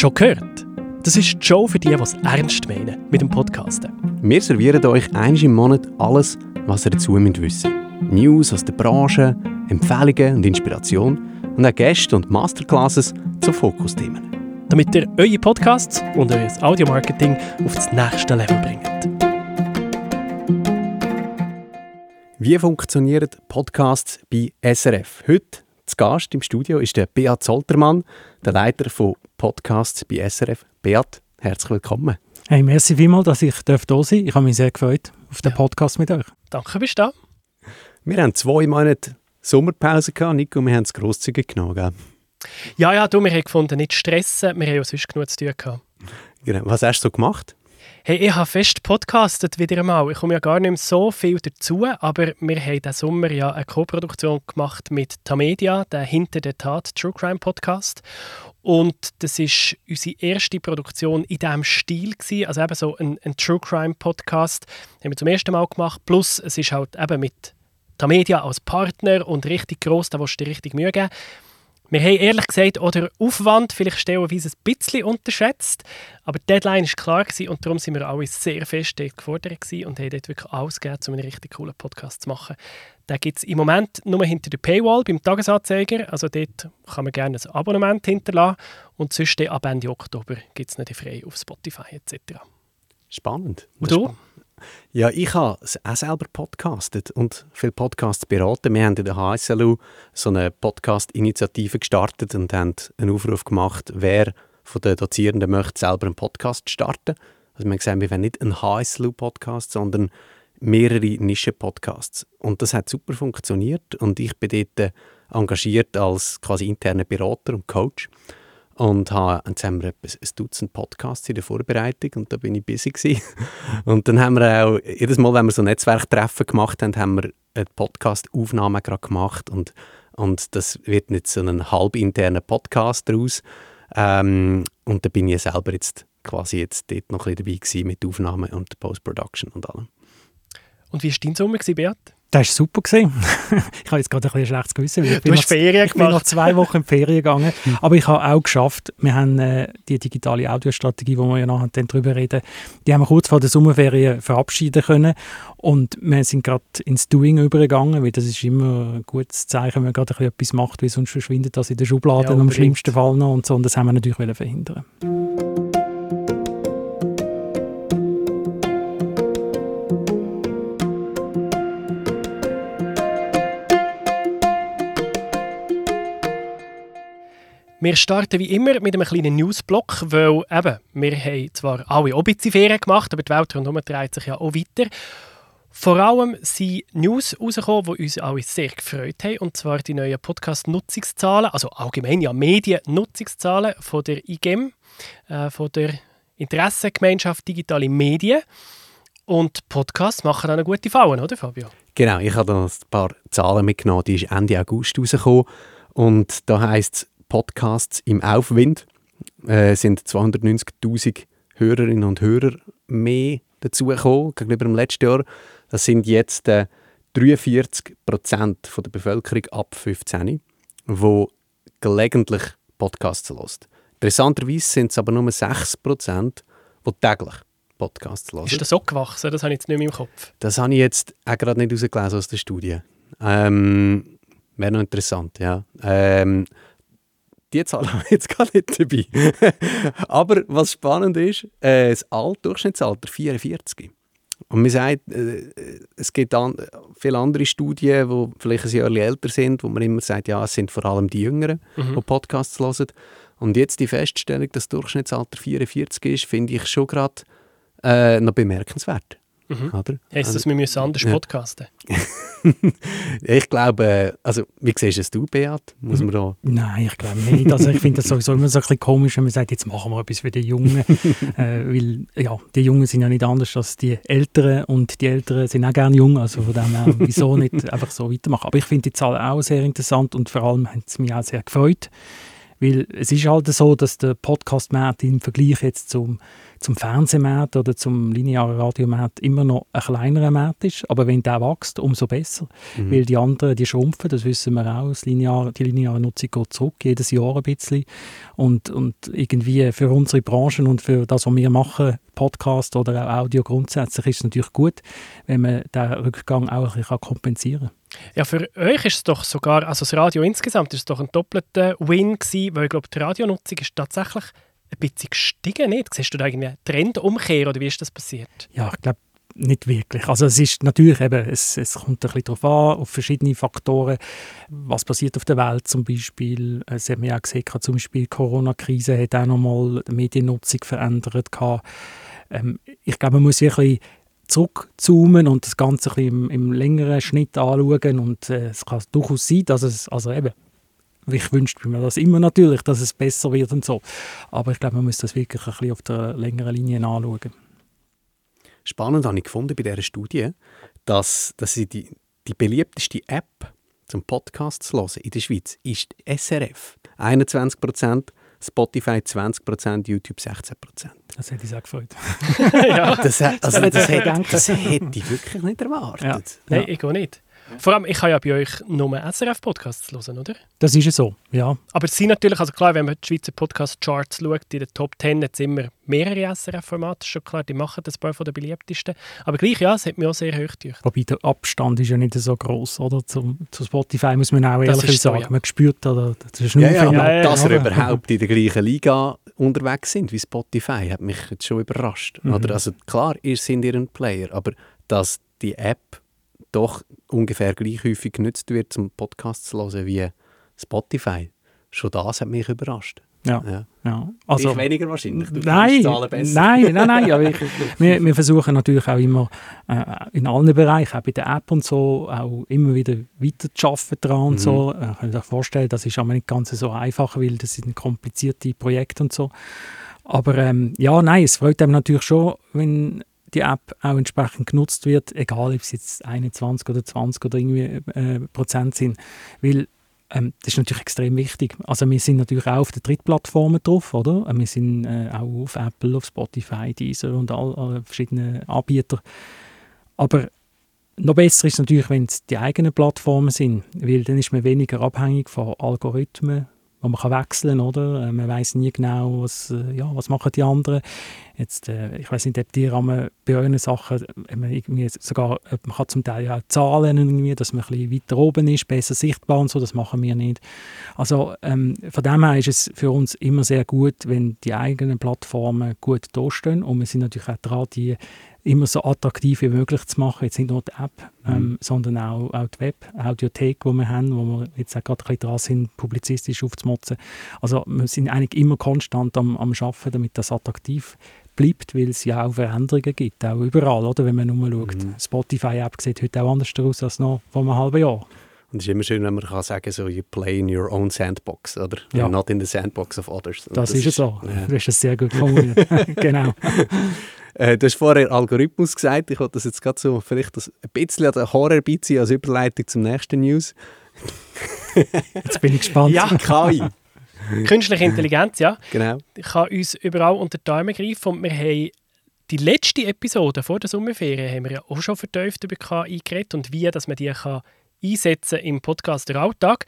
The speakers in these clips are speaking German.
Schon gehört? Das ist die Show für die, die es ernst meinen mit dem Podcasten. Wir servieren euch einmal im Monat alles, was ihr dazu wissen müsst. News aus der Branche, Empfehlungen und Inspiration und auch Gäste und Masterclasses zu Fokusthemen. Damit ihr eure Podcasts und euer Audiomarketing auf das nächste Level bringt. Wie funktionieren Podcasts bei SRF? Heute zu Gast im Studio ist der Beat Zoltermann, der Leiter von Podcasts bei SRF. Beat, herzlich willkommen. Hey, merci vielmals, dass ich da sein darf. Ich habe mich sehr gefreut auf den Podcast mit euch. Danke, bist du da. Wir haben zwei Monate Sommerpause gehabt, Nico, wir haben es grosszügig genommen, gell? Ja, ja, du, wir haben gefunden, nicht stressen, wir haben ja sonst genug zu tun gehabt. Genau. Was hast du so gemacht? Hey, ich habe fest podcastet wieder einmal. Ich komme ja gar nicht mehr so viel dazu, aber wir haben diesen Sommer ja eine Co-Produktion gemacht mit Tamedia, der Hinter der Tat True Crime Podcast. Und das ist unsere erste Produktion in diesem Stil gewesen. also eben so ein, ein True Crime Podcast, haben wir zum ersten Mal gemacht. Plus es ist halt eben mit Tamedia als Partner und richtig gross, da willst du dir richtig Mühe geben. Wir haben ehrlich gesagt auch den Aufwand vielleicht stellenweise ein bisschen unterschätzt, aber die Deadline war klar gewesen und darum sind wir alle sehr fest gefordert gewesen und haben dort wirklich alles gegeben, um einen richtig coolen Podcast zu machen. Den gibt es im Moment nur hinter der Paywall beim Tagesanzeiger, also dort kann man gerne ein Abonnement hinterlassen und sonst ab Ende Oktober gibt es nicht frei auf Spotify etc. Spannend. Und du? Ja, ich habe auch selber podcastet und viele Podcasts beraten. Wir haben in der HSLU so eine Podcast-Initiative gestartet und haben einen Aufruf gemacht, wer von den Dozierenden möchte selber einen Podcast starten. Also wir haben gesagt, wir wollen nicht einen HSLU-Podcast, sondern mehrere Nischen-Podcasts. Und das hat super funktioniert und ich bin dort engagiert als quasi interner Berater und Coach und habe, jetzt haben ein Dutzend Podcasts in der Vorbereitung und da bin ich busy gewesen. Und dann haben wir auch, jedes Mal, wenn wir so Netzwerktreffen gemacht haben, haben wir eine Podcast-Aufnahme gerade gemacht und, und das wird nicht so ein halbinterner Podcast daraus. Ähm, und da bin ich selber jetzt quasi jetzt dort noch ein bisschen dabei gewesen mit Aufnahmen und Post-Production und allem. Und wie war dein Sommer, Beat? Das war super. ich habe jetzt gerade ein bisschen schlechtes Gewissen. Ich du hast Ferien Ich bin noch zwei Wochen in die Ferien gegangen. Aber ich habe auch geschafft, wir haben äh, die digitale Audiostrategie, wo wir ja nachher darüber reden, die haben wir kurz vor der Sommerferien verabschieden können. Und wir sind gerade ins Doing übergegangen, weil das ist immer ein gutes Zeichen, wenn man gerade etwas macht, weil sonst verschwindet das in der Schublade ja, am schlimmsten Fall noch und so. Und das haben wir natürlich verhindern Wir starten wie immer mit einem kleinen Newsblock, weil eben, wir haben zwar alle auch Ferien gemacht, aber die Welt rundherum dreht sich ja auch weiter. Vor allem sind News rausgekommen, die uns alle sehr gefreut haben, und zwar die neuen Podcast-Nutzungszahlen, also allgemein ja Medien-Nutzungszahlen von der IGEM, äh, von der Interessengemeinschaft Digitale Medien. Und Podcasts machen dann eine gute Fallen, oder Fabio? Genau, ich habe da ein paar Zahlen mitgenommen, die ist Ende August rausgekommen. Und da heisst es, Podcasts im Aufwind. Äh, sind 290.000 Hörerinnen und Hörer mehr dazugekommen gegenüber dem letzten Jahr. Das sind jetzt äh, 43 Prozent der Bevölkerung ab 15, die gelegentlich Podcasts hören. Interessanterweise sind es aber nur 6 Prozent, die täglich Podcasts hören. Ist das auch gewachsen? Das habe ich jetzt nicht mehr im Kopf. Das habe ich jetzt auch gerade nicht herausgelesen aus der Studie. Ähm, Wäre noch interessant, ja. Ähm, die Zahl haben wir jetzt gar nicht dabei. Aber was spannend ist, äh, das Alt Durchschnittsalter 44. Und man sagt, äh, es gibt an, viele andere Studien, die vielleicht ein Jahr älter sind, wo man immer sagt, ja, es sind vor allem die Jüngeren, mhm. die Podcasts hören. Und jetzt die Feststellung, dass das Durchschnittsalter 44 ist, finde ich schon gerade äh, noch bemerkenswert. Mhm. Oder? Heißt das, wir müssen anders ja. podcasten? ich glaube, also wie siehst du es, Beat? Muss man da... Nein, ich glaube nicht. Also ich finde das sowieso immer so ein bisschen komisch, wenn man sagt, jetzt machen wir etwas für die Jungen. äh, weil ja, die Jungen sind ja nicht anders als die Älteren und die Älteren sind auch gerne jung. Also von dem her, wieso nicht einfach so weitermachen. Aber ich finde die Zahlen auch sehr interessant und vor allem hat es mich auch sehr gefreut Weil es ist halt so, dass der Podcast-Markt im Vergleich jetzt zum, zum Fernsehmarkt oder zum linearen Radiomarkt immer noch ein kleinerer Markt ist. Aber wenn der wächst, umso besser. Mhm. Weil die anderen, die schrumpfen, das wissen wir auch. Das lineare, die lineare Nutzung geht zurück, jedes Jahr ein bisschen. Und, und irgendwie für unsere Branchen und für das, was wir machen, Podcast oder auch Audio grundsätzlich, ist es natürlich gut, wenn man den Rückgang auch ein bisschen kompensieren kann. Ja, für euch ist es doch sogar, also das Radio insgesamt ist es doch ein doppelter Win gewesen, weil ich glaube, die Radionutzung ist tatsächlich ein bisschen gestiegen, nicht? Siehst du da irgendwie einen Trendumkehr oder wie ist das passiert? Ja, ich glaube nicht wirklich. Also es ist natürlich eben, es, es kommt ein bisschen darauf an, auf verschiedene Faktoren, was passiert auf der Welt zum Beispiel. Es hat man ja gesehen, zum Beispiel die Corona-Krise hat auch nochmal die Mediennutzung verändert. Ähm, ich glaube, man muss wirklich zurückzoomen und das Ganze ein im, im, längeren Schnitt anschauen. Und äh, es kann durchaus sein, dass es, also eben, ich wünsche mir das immer natürlich, dass es besser wird und so. Aber ich glaube, man muss das wirklich ein bisschen auf der längeren Linie anschauen. Spannend habe ich gefunden bei dieser Studie, dass, dass sie die, die beliebteste App zum Podcast zu hören in der Schweiz ist SRF. 21 Prozent Spotify 20%, YouTube 16%. Das hätte ich auch gefreut. ja. Das, also, das, hätte, das hätte ich wirklich nicht erwartet. Ja. Nein, ich auch nicht. Vor allem, ich kann ja bei euch nur SRF-Podcasts hören, oder? Das ist ja so, ja. Aber es sind natürlich, also klar, wenn man die Schweizer Podcast-Charts schaut, in den Top 10 jetzt immer mehrere SRF-Formate, schon klar, die machen das paar von den beliebtesten. Aber gleich, ja, es hat mich auch sehr hoch gedacht. Wobei der Abstand ist ja nicht so groß, oder? Zum, zu Spotify muss man auch ehrlich sagen. So, ja. Man spürt, oder, das ist nur ja, ja, ja, dass wir überhaupt in der gleichen Liga unterwegs sind wie Spotify, hat mich jetzt schon überrascht. Mhm. Oder? Also klar, ihr seid ihr ein Player, aber dass die App doch ungefähr gleich häufig genutzt wird, zum Podcast zu hören wie Spotify. Schon das hat mich überrascht. Ja. ja. ja. Also, ich weniger wahrscheinlich. Du nein, nein, nein, nein. Aber ich, wir, wir, versuchen natürlich auch immer äh, in allen Bereichen, auch bei der App und so, auch immer wieder weiter zu arbeiten dran und mhm. so. Ich kann mir vorstellen, das ist aber nicht ganz so einfach, weil das sind komplizierte Projekte und so. Aber ähm, ja, nein, es freut einem natürlich schon, wenn die App auch entsprechend genutzt wird, egal ob es jetzt 21 oder 20 oder irgendwie äh, Prozent sind, weil ähm, das ist natürlich extrem wichtig. Also wir sind natürlich auch auf den Drittplattformen drauf, oder? Wir sind äh, auch auf Apple, auf Spotify, Deezer und all, all verschiedene Anbieter. Aber noch besser ist natürlich, wenn es die eigenen Plattformen sind, weil dann ist man weniger abhängig von Algorithmen, wo man kann wechseln oder? Äh, man weiß nie genau, was, äh, ja, was machen die anderen. Jetzt, äh, ich weiß nicht, ob die bei euren Sachen, man irgendwie man kann zum Teil ja zahlen, irgendwie, dass man ein bisschen weiter oben ist, besser sichtbar und so, das machen wir nicht. Also ähm, von dem her ist es für uns immer sehr gut, wenn die eigenen Plattformen gut dastehen und wir sind natürlich auch dran, die immer so attraktiv wie möglich zu machen. Jetzt nicht nur die App, mhm. ähm, sondern auch, auch die Web-Audiothek, die wir haben, wo wir jetzt auch gerade ein bisschen dran sind, publizistisch aufzumotzen. Also wir sind eigentlich immer konstant am, am Arbeiten, damit das attraktiv bleibt, weil es ja auch Veränderungen gibt, auch überall, oder? wenn man nur schaut. Mhm. Spotify-App sieht heute auch anders aus als noch vor einem halben Jahr. Und es ist immer schön, wenn man kann sagen so, you play in your own sandbox, oder? Ja. Not in the sandbox of others. Das, das ist es so. Ja. Du hast es sehr gut formuliert. genau. Äh, du hast vorher Algorithmus gesagt. Ich wollte das jetzt gerade so vielleicht ein bisschen an den Horror beiziehen als Überleitung zum nächsten News. jetzt bin ich gespannt. Ja, KI. Künstliche Intelligenz, ja. Genau. Kann uns überall unter die Arme greifen und wir haben die letzte Episode vor der Sommerferien haben wir ja auch schon vertieft über KI geredet und wie dass man die kann einsetzen im Podcast der Alltag.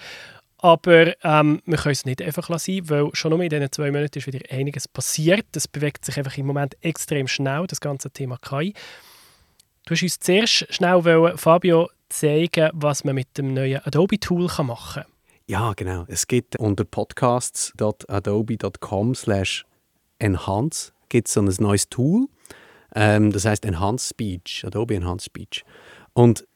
Aber ähm, wir können es nicht einfach lassen, weil schon nur in diesen zwei Monaten ist wieder einiges passiert. Es bewegt sich einfach im Moment extrem schnell, das ganze Thema KI. Du hast uns zuerst schnell, wollen, Fabio, zeigen, was man mit dem neuen Adobe-Tool machen kann. Ja, genau. Es gibt unter podcasts.adobe.com slash enhance gibt so ein neues Tool. Ähm, das heißt Enhanced Speech, Adobe Enhanced Speech. Und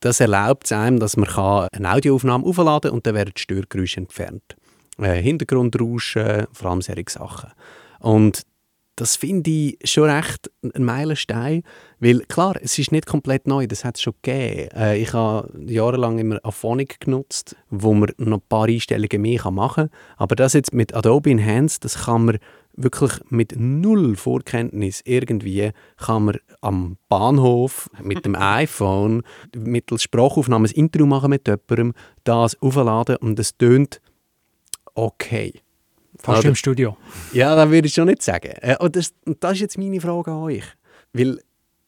das erlaubt es einem, dass man eine Audioaufnahme aufladen kann und dann werden die Störgeräusche entfernt. Äh, Hintergrundrauschen, vor allem solche Sachen. Und das finde ich schon recht ein Meilenstein, weil klar, es ist nicht komplett neu, das hat es schon gegeben. Äh, ich habe jahrelang immer Aphonic genutzt, wo man noch ein paar Einstellungen mehr machen kann, aber das jetzt mit Adobe Enhance, das kann man wirklich mit null Vorkenntnis irgendwie kann man am Bahnhof mit dem iPhone mittels Sprachaufnahme ein Intro machen mit jemandem, das aufladen und es tönt okay. Fast Oder? im Studio. Ja, das würde ich schon nicht sagen. Äh, und, das, und das ist jetzt meine Frage an euch. Weil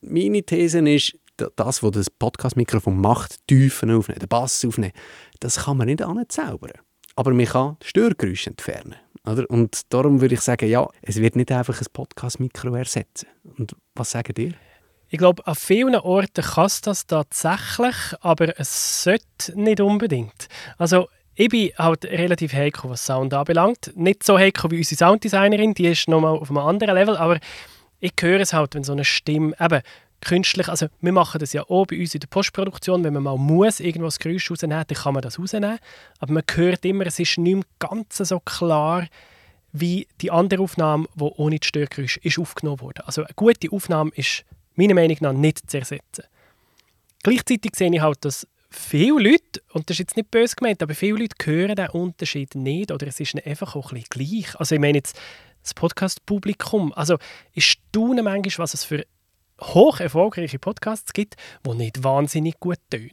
meine These ist, das, was das Podcast-Mikrofon macht, Tiefen aufnehmen, den Bass aufnehmen, das kann man nicht anzaubern. Aber man kann Störgeräusche entfernen. Oder? Und darum würde ich sagen, ja, es wird nicht einfach ein Podcast-Mikro ersetzen. Und was sagen ihr? Ich glaube, an vielen Orten kann es das tatsächlich, aber es sollte nicht unbedingt. Also ich bin halt relativ heikel, was Sound anbelangt. Nicht so heikel wie unsere Sounddesignerin, die ist nochmal auf einem anderen Level, aber ich höre es halt, wenn so eine Stimme, eben künstlich, also wir machen das ja auch bei uns in der Postproduktion, wenn man mal muss irgendwo das Geräusch rausnehmen, dann kann man das rausnehmen, aber man hört immer, es ist nicht mehr ganz so klar, wie die andere Aufnahme, die ohne das Störgeräusch ist aufgenommen wurde. Also eine gute Aufnahme ist meiner Meinung nach nicht zu ersetzen. Gleichzeitig sehe ich halt, dass viele Leute, und das ist jetzt nicht böse gemeint, aber viele Leute hören den Unterschied nicht oder es ist einfach auch ein bisschen gleich. Also ich meine jetzt das Podcast-Publikum, also ich staune manchmal, was es für hoch erfolgreiche Podcasts gibt, die nicht wahnsinnig gut tönen.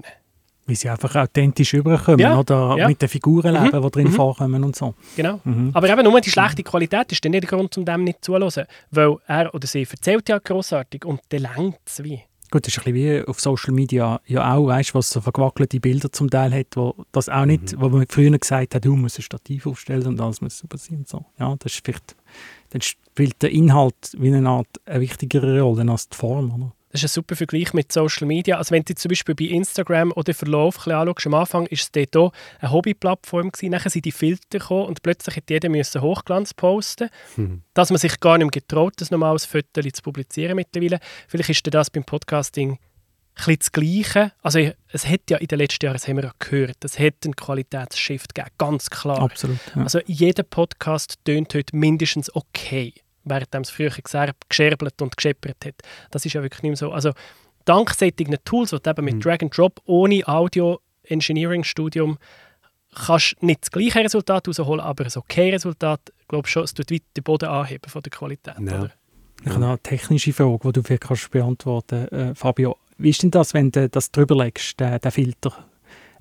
Wie sie einfach authentisch überkommen ja, oder ja. mit den Figuren mhm. leben, die drin mhm. vorkommen und so. Genau. Mhm. Aber eben nur die schlechte Qualität ist dann nicht der Grund, um dem nicht zuzuhören. Weil er oder sie erzählt ja grossartig und dann längt es wie. Gut, das ist ein bisschen wie auf Social Media ja auch, weißt, was so verquackelte Bilder zum Teil hat, wo das auch nicht, mhm. wo man früher gesagt hat, du musst ein Stativ aufstellen und alles muss so passieren. So. Ja, das ist vielleicht, dann spielt der Inhalt wie eine Art eine wichtigere Rolle als die Form, oder? Das ist ein super Vergleich mit Social Media. Also wenn du zum Beispiel bei Instagram oder Verlauf anschaust, am Anfang war es dort auch eine Hobbyplattform. Nachher sind die Filter gekommen und plötzlich hat jeder müssen Hochglanz posten, mhm. dass man sich gar nicht mehr getraut, das nochmal als Foto zu publizieren mittlerweile. Vielleicht ist das beim Podcasting ein das Gleiche. Also es hat ja in den letzten Jahren, das haben wir ja gehört, es hat einen Qualitätsshift gegeben, ganz klar. Absolut. Ja. Also jeder Podcast tönt heute mindestens okay während es früher gescherbelt und gescheppert hat. Das ist ja wirklich nicht mehr so. Also dank solchen Tools, die du eben mit mhm. Drag and Drop ohne Audio-Engineering-Studium kannst nicht das gleiche Resultat herausholen, aber ein okay Resultat, ich glaube schon, es tut weit den Boden anheben von der Qualität. Ja. Oder? Ich habe eine technische Frage, die du vielleicht kannst beantworten äh, Fabio. Wie ist denn das, wenn du das drüber legst, den, den Filter?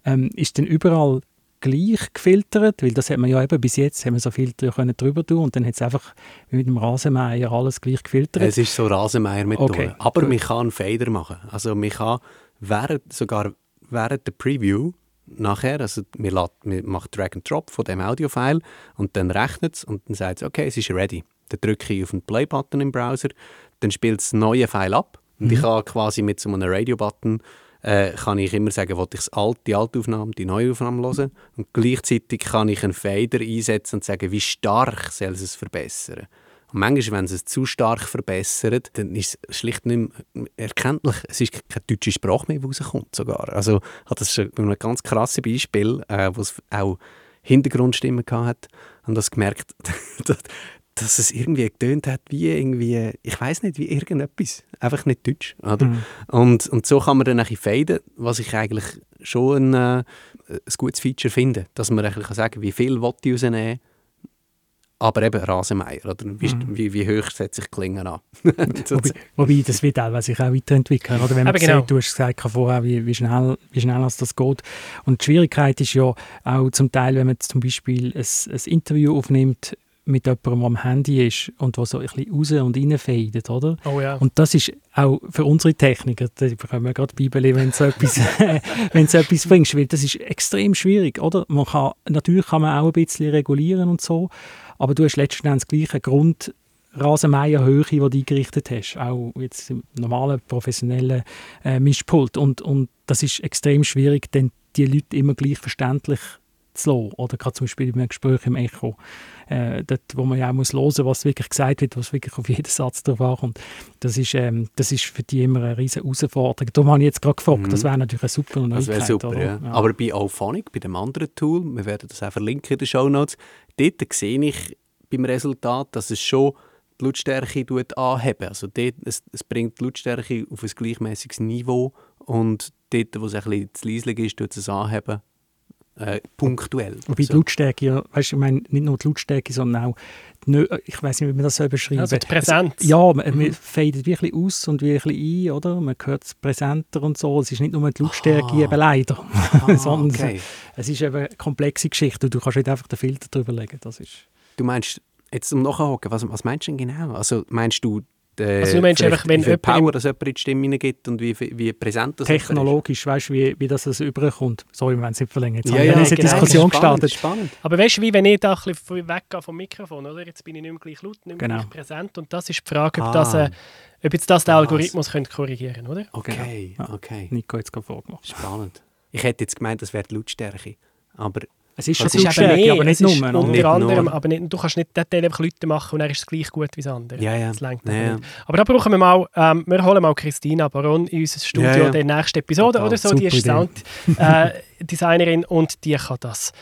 Ähm, ist denn überall gleich gefiltert, weil das hat man ja eben bis jetzt haben wir so Filter können drüber tun und dann hat es einfach wie mit dem Rasenmäher alles gleich gefiltert. Es ist so Rasenmäher-Methode, okay. aber Gut. man kann einen Fader machen. Also man kann während, sogar während der Preview nachher, also man, lässt, man macht Drag and Drop von dem Audio-File und dann rechnet es und dann sagt es, okay, es ist ready. Dann drücke ich auf den Play-Button im Browser, dann spielt das neue File ab und mhm. ich kann quasi mit so einem Radio-Button äh, kann ich immer sagen, ich alte, die alte Aufnahme, die neue Aufnahme hören. Und gleichzeitig kann ich einen Fader einsetzen und sagen, wie stark soll es verbessern. Und manchmal, wenn es es zu stark verbessert, dann ist es schlicht nicht mehr erkenntlich. Es ist keine deutsche Sprache mehr, die rauskommt sogar. Also hat das schon ein ganz krasses Beispiel, äh, wo es auch Hintergrundstimmen hatte, und das gemerkt, dass es irgendwie getönt hat wie irgendwie, ich weiß nicht, wie irgendetwas. Einfach nicht Deutsch. Oder? Mhm. Und, und so kann man dann ein faden, was ich eigentlich schon ein, äh, ein gutes Feature finde. Dass man eigentlich sagen kann, wie viel ich rausnehmen aber eben Rasenmeier, oder? Wie, mhm. wie, wie hoch setze ich Klingen an? wobei, wobei, das wird auch sich auch weiterentwickeln, oder? Wenn man genau. sieht, du hast gesagt vorher, wie, wie, schnell, wie schnell das geht. Und die Schwierigkeit ist ja auch zum Teil, wenn man zum Beispiel ein, ein Interview aufnimmt mit jemandem, am Handy ist und der so ein bisschen raus und rein fadet, oder? Oh ja. Und das ist auch für unsere Techniker, da bekommen wir gerade Bibel, wenn du so etwas, wenn so etwas bringst, weil das ist extrem schwierig, oder? Man kann, natürlich kann man auch ein bisschen regulieren und so, aber du hast letztendlich das gleiche Grund, Rasenmäherhöhe, die du eingerichtet hast, auch jetzt im normalen, professionellen äh, Mischpult. Und, und das ist extrem schwierig, denn die Leute immer gleich verständlich zu lassen. Oder gerade zum Beispiel in einem Gespräch im Echo äh, dort, wo man ja auch muss hören was wirklich gesagt wird, was wirklich auf jeden Satz drauf ankommt. Das ist, ähm, das ist für die immer eine riesige Herausforderung. Darum habe ich jetzt gerade gefragt, mhm. das wäre natürlich eine super Neuigkeit. Das wäre super, ja. ja. Aber bei Auphonic, bei dem anderen Tool, wir werden das auch verlinken in den Show Notes, dort sehe ich beim Resultat, dass es schon die Lautstärke anheben. Also dort, es, es bringt die Lautstärke auf ein gleichmäßiges Niveau und dort, wo es ein bisschen zu leislich ist, tut es anheben äh, punktuell. Wobei so. die Lautstärke, ja, weißt, ich meine, nicht nur die Lautstärke, sondern auch, die, ich weiß nicht, wie man das so beschreibt. Also die Präsenz. Es, ja, man, mhm. man fadet wirklich aus und wirklich ein, oder? Man hört es präsenter und so. Es ist nicht nur die Lautstärke, ah. eben leider, ah, sondern okay. es, es, ist eben eine komplexe Geschichte und du kannst nicht einfach den Filter drüber legen. Das ist Du meinst, jetzt um nachzuhaken, was, was meinst du denn genau? Also meinst du, äh, Also du meinst einfach, wenn wie viel Power im- das jemand in die Stimme hineingibt und wie, wie präsent das Technologisch, weißt du, wie, wie das also überkommt. Sorry, wir wollen es nicht verlängern. Jetzt Ja, haben ja, wir eine genau. Diskussion spannend, gestartet. Spannend. Aber weißt du, wie wenn ich da ein bisschen weggehe vom Mikrofon, oder? Jetzt bin ich nicht mehr gleich laut, nicht mehr Genau. gleich präsent. Und das ist die Frage, ob, Ah. das, äh, ob jetzt das der? Algorithmus könnte korrigieren oder? Okay, Genau. Ja. okay. Nico hat es vorgemacht. Spannend. Ich hätte jetzt gemeint, das wäre die Lautstärke. Aber Es ist schon ist Lautstärke, mehr, aber nicht ist nur. oder? Unter Nicht nur. anderem, aber nicht, du kannst nicht den Teil einfach Leute machen und dann ist es gleich gut wie das andere. Ja, ja. Das Ja, aber ja. nicht. Aber da brauchen wir mal, ähm, wir holen mal Christina Baron in unser Studio Ja, ja. der nächsten Episode Total. oder so. Die ist Super Sounddesignerin und die kann das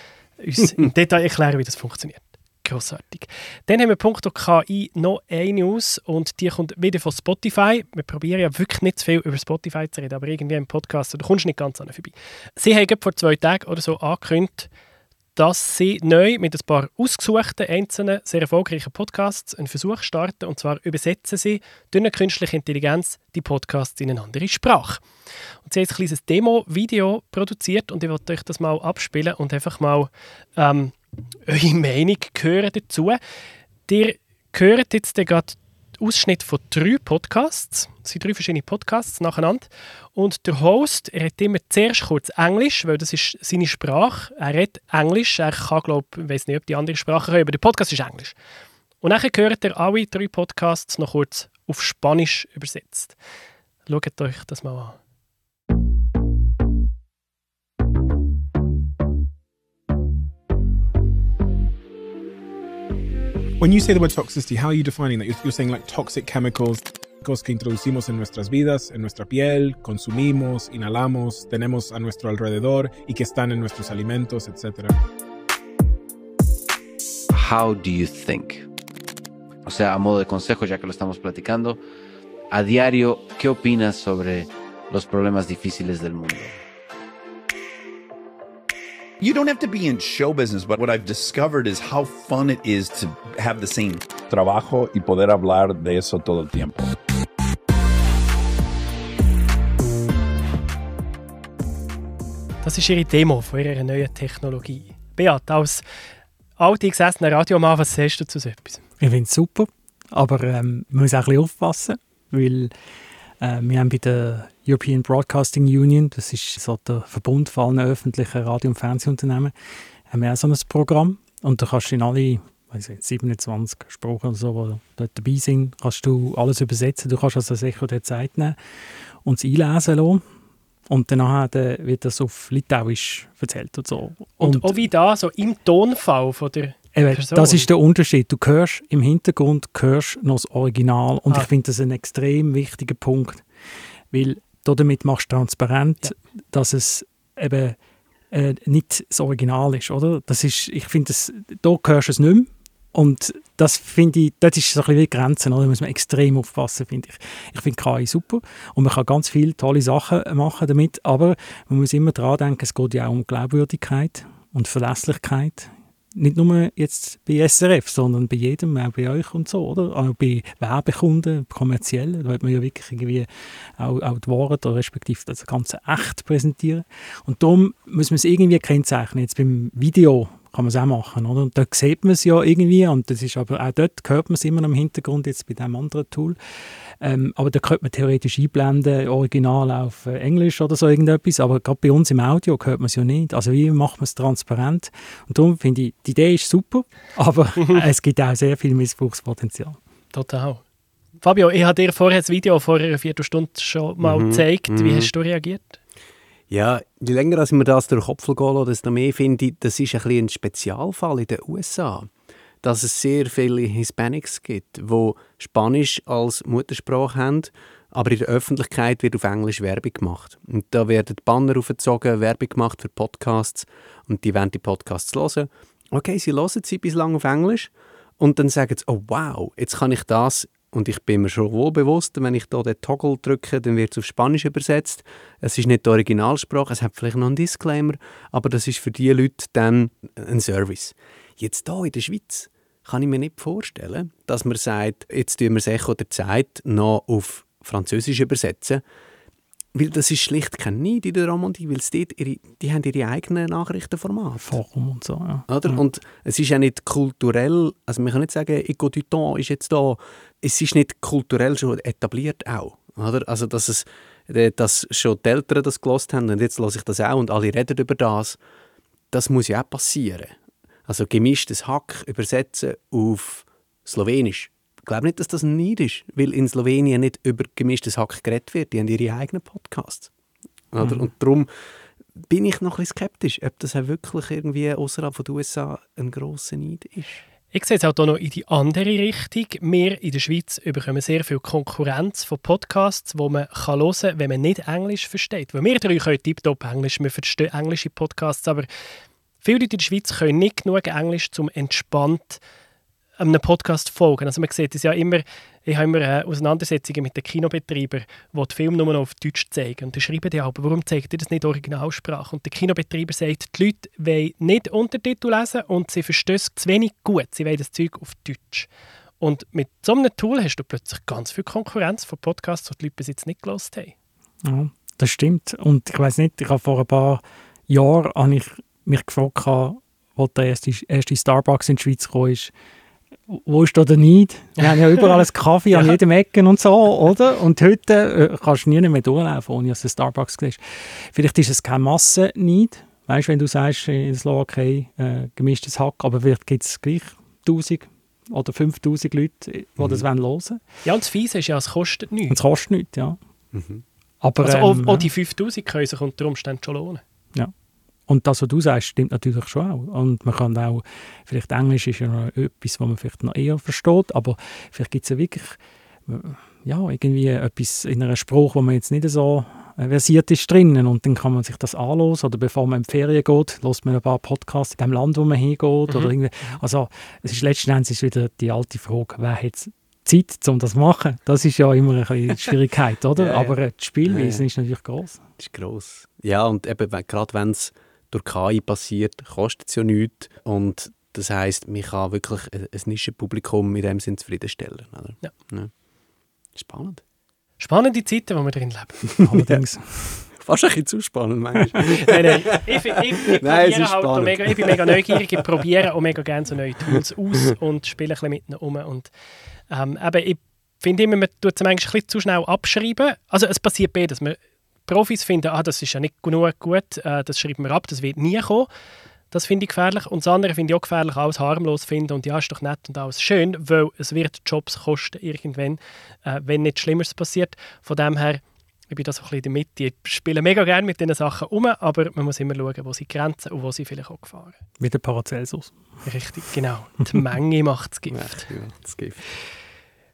uns im Detail erklären, wie das funktioniert. Grossartig. Dann haben wir punkto KI noch eine News und die kommt wieder von Spotify. Wir probieren ja wirklich nicht zu viel über Spotify zu reden, aber irgendwie im Podcast, du kommst nicht ganz an vorbei. Sie haben vor zwei Tagen oder so angekündigt, dass sie neu mit ein paar ausgesuchten, einzelnen, sehr erfolgreichen Podcasts einen Versuch starten. Und zwar übersetzen sie durch eine künstliche Intelligenz die Podcasts in eine andere Sprache. Und sie haben ein kleines Demo-Video produziert und ich wollte euch das mal abspielen und einfach mal ähm, eure Meinung hören dazu. Ihr hört jetzt gerade Ausschnitt von drei Podcasts. Es sind drei verschiedene Podcasts nacheinander. Und der Host er redet immer zuerst kurz Englisch, weil das ist seine Sprache. Er redet Englisch. Er kann, glaube ich, weiß nicht, ob die andere Sprache können, aber der Podcast ist Englisch. Und dann hört er alle drei Podcasts noch kurz auf Spanisch übersetzt. Schaut euch das mal an. When you say the word toxicity, how are you defining that? You're, you're saying like toxic chemicals, que introducimos en nuestras vidas, en nuestra piel, consumimos, inhalamos, tenemos a nuestro alrededor y que están en nuestros alimentos, etc. How do you think? O sea, a modo de consejo, ya que lo estamos platicando, a diario, ¿qué opinas sobre los problemas difíciles del mundo? You don't have to be in show business, but what I've discovered is how fun it is to have the same trabajo y poder hablar de eso todo el tiempo. Das ist ihre Demo von ihrer neuen Technologie. Beat, als alte gesessener Radiomann, was sagst du zu so etwas? Ich finde es super, aber ähm, man muss auch ein bisschen aufpassen, weil äh, wir haben bei der European Broadcasting Union, das ist so der Verbund von allen öffentlichen Radio- und Fernsehunternehmen, haben wir auch so ein Programm und da kannst du in alle weiss ich, 27 Sprachen oder so, die dort dabei sind, kannst du alles übersetzen. Du kannst also sicher die Zeit nehmen und es einlesen lassen. Und danach wird das auf Litauisch erzählt und so. Und, auch wie da, so im Tonfall von der Eben, Person. das ist der Unterschied. Du hörst im Hintergrund hörst noch das Original. Und Ah. ich finde das ein extrem wichtiger Punkt. Weil damit machst du transparent, dass es eben äh, nicht das Original ist, oder? Das ist, ich finde, da hörst du es nicht mehr. Und das finde ich, das ist so ein bisschen wie Grenzen, oder? Da muss man extrem aufpassen, finde ich. Ich finde KI super und man kann ganz viele tolle Sachen machen damit, aber man muss immer daran denken, es geht ja auch um Glaubwürdigkeit und Verlässlichkeit. Nicht nur jetzt bei SRF, sondern bei jedem, auch bei euch und so, oder? Auch bei Werbekunden, kommerziell, da hat man ja wirklich irgendwie auch, auch die Worte, oder respektive das Ganze echt präsentieren. Und darum muss man es irgendwie kennzeichnen. Jetzt beim Video kann man es auch machen, oder? Und da sieht man es ja irgendwie, und das ist aber auch dort hört man es immer im Hintergrund, jetzt bei diesem anderen Tool. Ähm, aber da könnte man theoretisch einblenden, original auf äh, Englisch oder so irgendetwas, aber gerade bei uns im Audio hört man es ja nicht. Also wie macht man es transparent? Und darum finde ich, die Idee ist super, aber es gibt auch sehr viel Missbrauchspotenzial. Total. Fabio, ich habe dir vorher das Video vor einer Viertelstunde schon mal Mhm, gezeigt. Wie mhm. hast du reagiert? Ja, je länger als ich mir das durch den Kopf gehe, lasse, desto mehr finde ich, das ist ein, ein Spezialfall in den USA. Dass es sehr viele Hispanics gibt, die Spanisch als Muttersprache haben, aber in der Öffentlichkeit wird auf Englisch Werbung gemacht. Und da werden Banner aufgezogen, Werbung gemacht für Podcasts und die wollen die Podcasts hören. Okay, sie hören sie bislang auf Englisch und dann sagen sie, oh wow, jetzt kann ich das und ich bin mir schon wohl bewusst, wenn ich da den Toggle drücke, dann wird es auf Spanisch übersetzt. Es ist nicht die Originalsprache, es hat vielleicht noch einen Disclaimer, aber das ist für die Leute dann ein Service. Jetzt hier in der Schweiz kann ich mir nicht vorstellen, dass man sagt, jetzt tun wir das Echo der Zeit noch auf Französisch übersetzen. Weil das ist schlicht kein Neid in der Romandie, weil dort ihre, die haben ihre eigenen Nachrichtenformate. Forum und so, ja. Oder? Ja. Und es ist ja nicht kulturell, also man kann nicht sagen, Eco du Temps ist jetzt da. Es ist nicht kulturell schon etabliert auch. Oder? Also, dass, es, äh, dass schon die Eltern das gelost haben und jetzt lasse ich das auch und alle reden über das, das muss ja auch passieren. Also gemischtes Hack übersetzen auf Slowenisch. Ich glaube nicht, dass das ein Neid ist, weil in Slowenien nicht über gemischtes Hack geredet wird. Die haben ihre eigenen Podcasts. Oder? Mhm. Und darum bin ich noch ein bisschen skeptisch, ob das auch wirklich irgendwie außerhalb von den USA ein grosser Neid ist. Ich sehe es auch hier noch in die andere Richtung. Wir in der Schweiz bekommen sehr viel Konkurrenz von Podcasts, die man kann hören kann, wenn man nicht Englisch versteht. Weil wir drei können tiptop Englisch, wir verstehen englische Podcasts, aber viele Leute in der Schweiz können nicht genug Englisch, um entspannt einem Podcast folgen. Also man sieht es ja immer, ich habe immer äh, Auseinandersetzungen mit den Kinobetreibern, die die Filme nur noch auf Deutsch zeigen. Und dann schreiben die aber, warum zeigt ihr das nicht Originalsprache? Und der Kinobetreiber sagt, die Leute wollen nicht Untertitel lesen und sie verstehen es zu wenig gut. Sie wollen das Zeug auf Deutsch. Und mit so einem Tool hast du plötzlich ganz viel Konkurrenz von Podcasts, die die Leute bis jetzt nicht gelost haben. Ja, das stimmt. Und ich weiß nicht, ich habe vor ein paar Jahren habe ich mich gefragt, wo der erste, erste Starbucks in die Schweiz kam, ist, wo ist da der Neid? Wir haben ja überall einen Kaffee an Ja. jedem Ecken und so, oder? Und heute äh, kannst du nie mehr durchlaufen, ohne dass du Starbucks siehst. Vielleicht ist es kein Massenneid, weißt du, wenn du sagst, in der Slowakei äh, gemischtes Hack, aber vielleicht gibt es gleich 1000 oder 5000 Leute, die das hören wollen. Ja, und das Fiese ist ja, es kostet Und nichts. es kostet nichts, ja. Aber, Also auch, ähm, auch die 5000 können sich unter Umständen schon lohnen. Und das, was du sagst, stimmt natürlich schon auch. Und man kann auch, vielleicht Englisch ist ja noch etwas, was man vielleicht noch eher versteht, aber vielleicht gibt es ja wirklich, äh, ja, irgendwie etwas in einem Spruch, wo man jetzt nicht so äh, versiert ist drinnen und dann kann man sich das anhören oder bevor man in die Ferien geht, lässt man ein paar Podcasts in dem Land, wo man hingeht oder irgendwie. Also es ist letzten Endes ist wieder die alte Frage, wer hat Zeit, um das zu machen? Das ist ja immer ein bisschen die Schwierigkeit, oder? Ja, ja. Aber äh, die Spielweise Ja, ist natürlich groß. Das ist gross. Ja, und eben, gerade wenn es durch KI passiert, kostet es ja nichts. Und das heisst, man kann wirklich ein, ein Nischenpublikum in dem Sinn zufriedenstellen. Oder? Ja. Spannend. Spannende Zeiten, wo wir drin leben. Allerdings. Fast ein bisschen zu spannend manchmal. nein, nein. Ich, ich, ich, Nein, probiere halt auch spannend. mega, ich bin mega neugierig, ich probiere auch mega gerne so neue Tools aus und spiele ein bisschen mit ihnen um. Und, ähm, eben, ich finde immer, man tut es manchmal ein bisschen zu schnell abschreiben. Also es passiert beides. Man, Profis finden, ah, das ist ja nicht genug gut, äh, das schreiben wir ab, das wird nie kommen. Das finde ich gefährlich. Und das andere finde ich auch gefährlich, alles harmlos finden. Und ja, ist doch nett und alles schön, weil es wird Jobs kosten irgendwann, äh, wenn nichts Schlimmeres passiert. Von dem her, ich bin da so ein bisschen in der Mitte. Ich spiele mega gerne mit diesen Sachen um, aber man muss immer schauen, wo sie grenzen und wo sie vielleicht auch gefahren. Wie der Paracelsus. Richtig, genau. Die Menge macht das Gift. Ja, das Gift.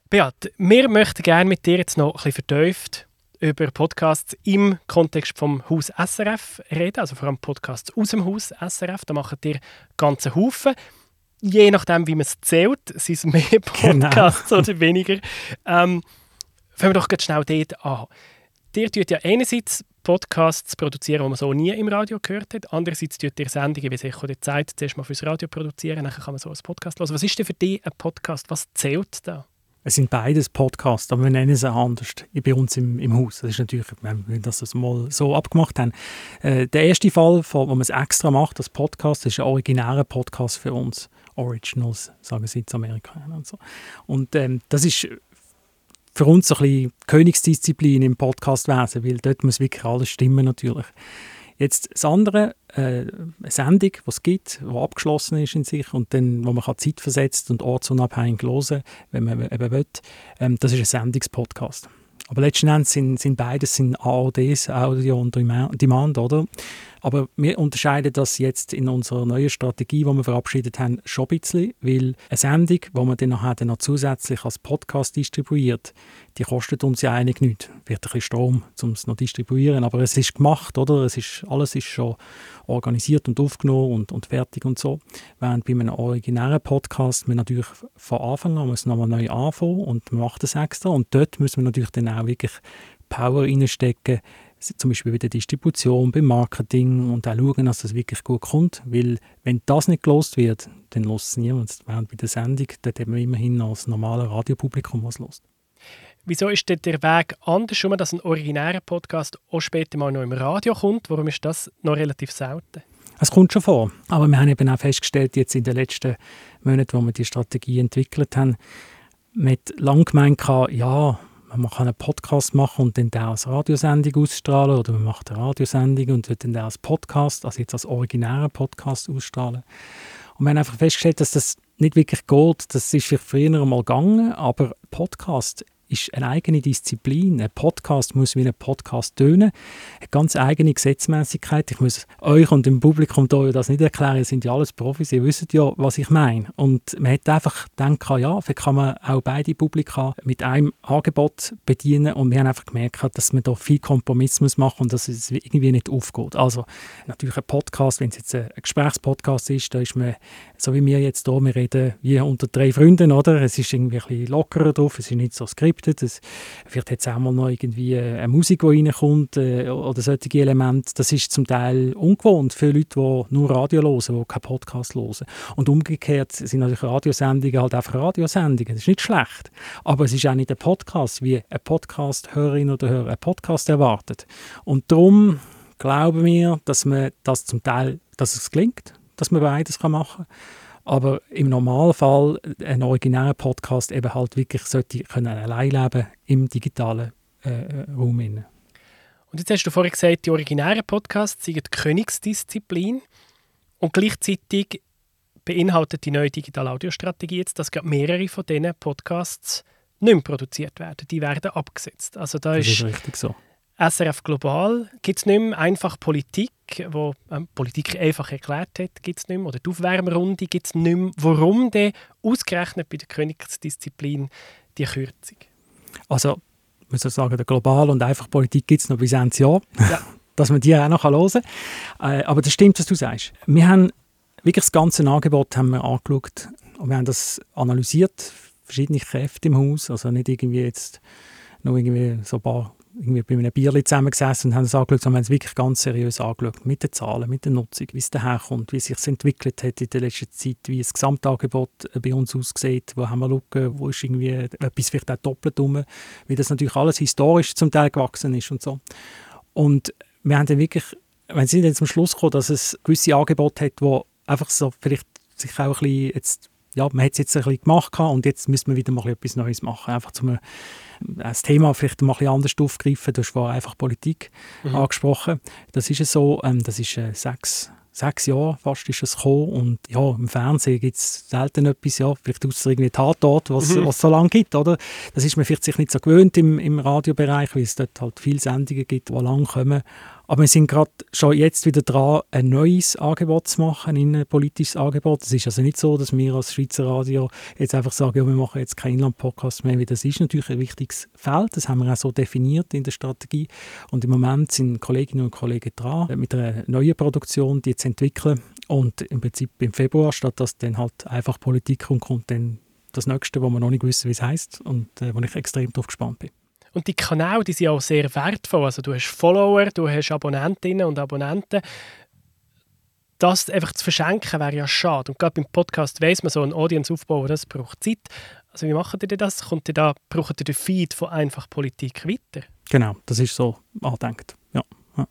Beat, wir möchten gerne mit dir jetzt noch ein bisschen vertieft über Podcasts im Kontext vom Haus SRF reden, also vor allem Podcasts aus dem Haus SRF. Da machen dir ganze Haufen. Je nachdem, wie man es zählt, sind es mehr Genau. Podcasts oder weniger. Ähm, fangen wir doch ganz schnell dort an. Dir tut ja einerseits Podcasts produzieren, die man so nie im Radio gehört hat. Andererseits tut ihr Sendungen wie «Echo der Zeit» zuerst mal fürs Radio produzieren, dann kann man so einen Podcast hören. Was ist denn für dich ein Podcast? Was zählt da? Es sind beides Podcasts, aber wir nennen sie anders bei uns im, im Haus. Das ist natürlich, wenn wir das mal so abgemacht haben. Äh, der erste Fall, wo man es extra macht, das Podcast, ist ein originärer Podcast für uns. Originals, sagen sie in Amerika. Und, so. und ähm, das ist für uns ein bisschen Königsdisziplin im Podcastwesen, weil dort muss wirklich alles stimmen natürlich. Jetzt das andere, äh, eine Sendung, die es gibt, die abgeschlossen ist in sich und dann, wo man kann zeitversetzt und ortsunabhängig hören wenn man eben will, ähm, das ist ein Sendungspodcast. Aber letzten Endes sind, sind beides sind AODs, Audio und Dema- Demand, oder? Aber wir unterscheiden das jetzt in unserer neuen Strategie, die wir verabschiedet haben, schon ein bisschen, weil eine Sendung, die man dann nachher noch zusätzlich als Podcast distribuiert, die kostet uns ja eigentlich nichts. Wird ein bisschen Strom, um es noch distribuieren, aber es ist gemacht, oder? Es ist, alles ist schon organisiert und aufgenommen und, und fertig und so. Während bei einem originären Podcast wir natürlich von Anfang an muss nochmal neu anfangen und man macht das extra und dort müssen wir natürlich dann auch wirklich Power reinstecken, zum Beispiel bei der Distribution, beim Marketing und auch schauen, dass das wirklich gut kommt, weil wenn das nicht gelost wird, dann lässt es niemand. Während bei der Sendung, dort haben wir immerhin noch das normale Radiopublikum, was lost. Wieso ist denn der Weg anders, dass ein originärer Podcast auch später mal noch im Radio kommt? Warum ist das noch relativ selten? Es kommt schon vor. Aber wir haben eben auch festgestellt, jetzt in den letzten Monaten, wo wir die Strategie entwickelt haben, mit lang gemeint, ja, man kann einen Podcast machen und dann als Radiosendung ausstrahlen oder man macht eine Radiosendung und wird dann als Podcast, also jetzt als originären Podcast ausstrahlen. Und wir haben einfach festgestellt, dass das nicht wirklich geht. Das ist vielleicht früher einmal gegangen, aber Podcast ist eine eigene Disziplin. Ein Podcast muss wie ein Podcast tönen. Eine ganz eigene Gesetzmäßigkeit. Ich muss euch und dem Publikum hier das nicht erklären, ihr sind ja alles Profis, ihr wisst ja, was ich meine. Und man hat einfach gedacht, ja, vielleicht kann man auch beide Publika mit einem Angebot bedienen und wir haben einfach gemerkt, dass man da viel Kompromiss muss machen und dass es irgendwie nicht aufgeht. Also natürlich ein Podcast, wenn es jetzt ein Gesprächspodcast ist, da ist man, so wie wir jetzt hier, wir reden wie unter drei Freunden, oder? Es ist irgendwie ein bisschen lockerer drauf, es ist nicht so skriptet gescriptet. Das, vielleicht hat es auch mal noch irgendwie äh, eine Musik, die reinkommt äh, oder solche Elemente. Das ist zum Teil ungewohnt für Leute, die nur Radio hören, die keinen Podcast hören. Und umgekehrt sind natürlich Radiosendungen halt einfach Radiosendungen. Das ist nicht schlecht. Aber es ist auch nicht ein Podcast, wie ein Podcast-Hörerin oder Hörer einen Podcast erwartet. Und darum glauben wir, dass man das zum Teil, dass es gelingt, dass man beides machen kann aber im Normalfall ein originärer Podcast eben halt wirklich sollte können allein leben im digitalen äh, Raum. Innen. Und jetzt hast du vorhin gesagt, die originären Podcasts sind die Königsdisziplin und gleichzeitig beinhaltet die neue digitale Audiostrategie jetzt, dass mehrere von diesen Podcasts nicht mehr produziert werden. Die werden abgesetzt. Also da das ist, ist richtig so. SRF Global gibt es nicht mehr. Einfach Politik, wo ähm, Politik einfach erklärt hat, gibt es nicht mehr. Oder die Aufwärmrunde gibt es nicht mehr. Warum denn ausgerechnet bei der Königsdisziplin die Kürzung? Also, ich muss sagen, der Global und einfach Politik gibt es noch bis Ende Jahr. Ja. dass man die auch noch hören kann. Äh, aber das stimmt, was du sagst. Wir haben wirklich das ganze Angebot haben wir angeschaut und wir haben das analysiert, verschiedene Kräfte im Haus, also nicht irgendwie jetzt nur irgendwie so ein paar irgendwie bei einem Bierli zusammengesessen und haben es angeschaut, sondern haben es wirklich ganz seriös angeschaut, mit den Zahlen, mit der Nutzung, wie es daherkommt, wie es sich entwickelt hat in der letzten Zeit, wie das Gesamtangebot äh, bei uns aussieht, wo haben wir Lücken, wo ist irgendwie etwas vielleicht auch doppelt rum, wie das natürlich alles historisch zum Teil gewachsen ist und so. Und wir haben dann wirklich, wenn sie dann zum Schluss kommen, dass es gewisse Angebote hat, wo einfach so vielleicht sich auch ein bisschen jetzt ja, man hat es jetzt ein bisschen gemacht und jetzt müssen wir wieder mal etwas Neues machen. Einfach zum das Thema vielleicht mal ein bisschen anders aufgreifen. Du hast einfach Politik mhm. angesprochen. Das ist so, ähm, das ist äh, sechs, sechs Jahre fast ist es gekommen und ja, im Fernsehen gibt es selten etwas, ja, vielleicht außer irgendwie Tatort, was mhm. es so lange gibt, oder? Das ist man vielleicht sich nicht so gewöhnt im, im Radiobereich, weil es dort halt viele Sendungen gibt, die lang kommen. Aber wir sind gerade schon jetzt wieder dran, ein neues Angebot zu machen, ein politisches Angebot. Es ist also nicht so, dass wir als Schweizer Radio jetzt einfach sagen, ja, wir machen jetzt keinen Inland-Podcast mehr, das ist natürlich ein wichtiges Feld. Das haben wir auch so definiert in der Strategie. Und im Moment sind Kolleginnen und Kollegen dran, mit einer neuen Produktion, die zu entwickeln. Und im Prinzip im Februar, statt dass dann halt einfach Politik kommt, kommt dann das Nächste, wo wir noch nicht wissen, wie es heißt und äh, wo ich extrem darauf gespannt bin. Und die Kanäle, die sind auch sehr wertvoll. Also du hast Follower, du hast Abonnentinnen und Abonnenten. Das einfach zu verschenken wäre ja schade. Und gerade beim Podcast weiß man, so ein Audience aufbauen, das braucht Zeit. Also wie machen ihr das? Kommt ihr da, braucht ihr den Feed von einfach Politik weiter? Genau, das ist so angedenkt. Ja.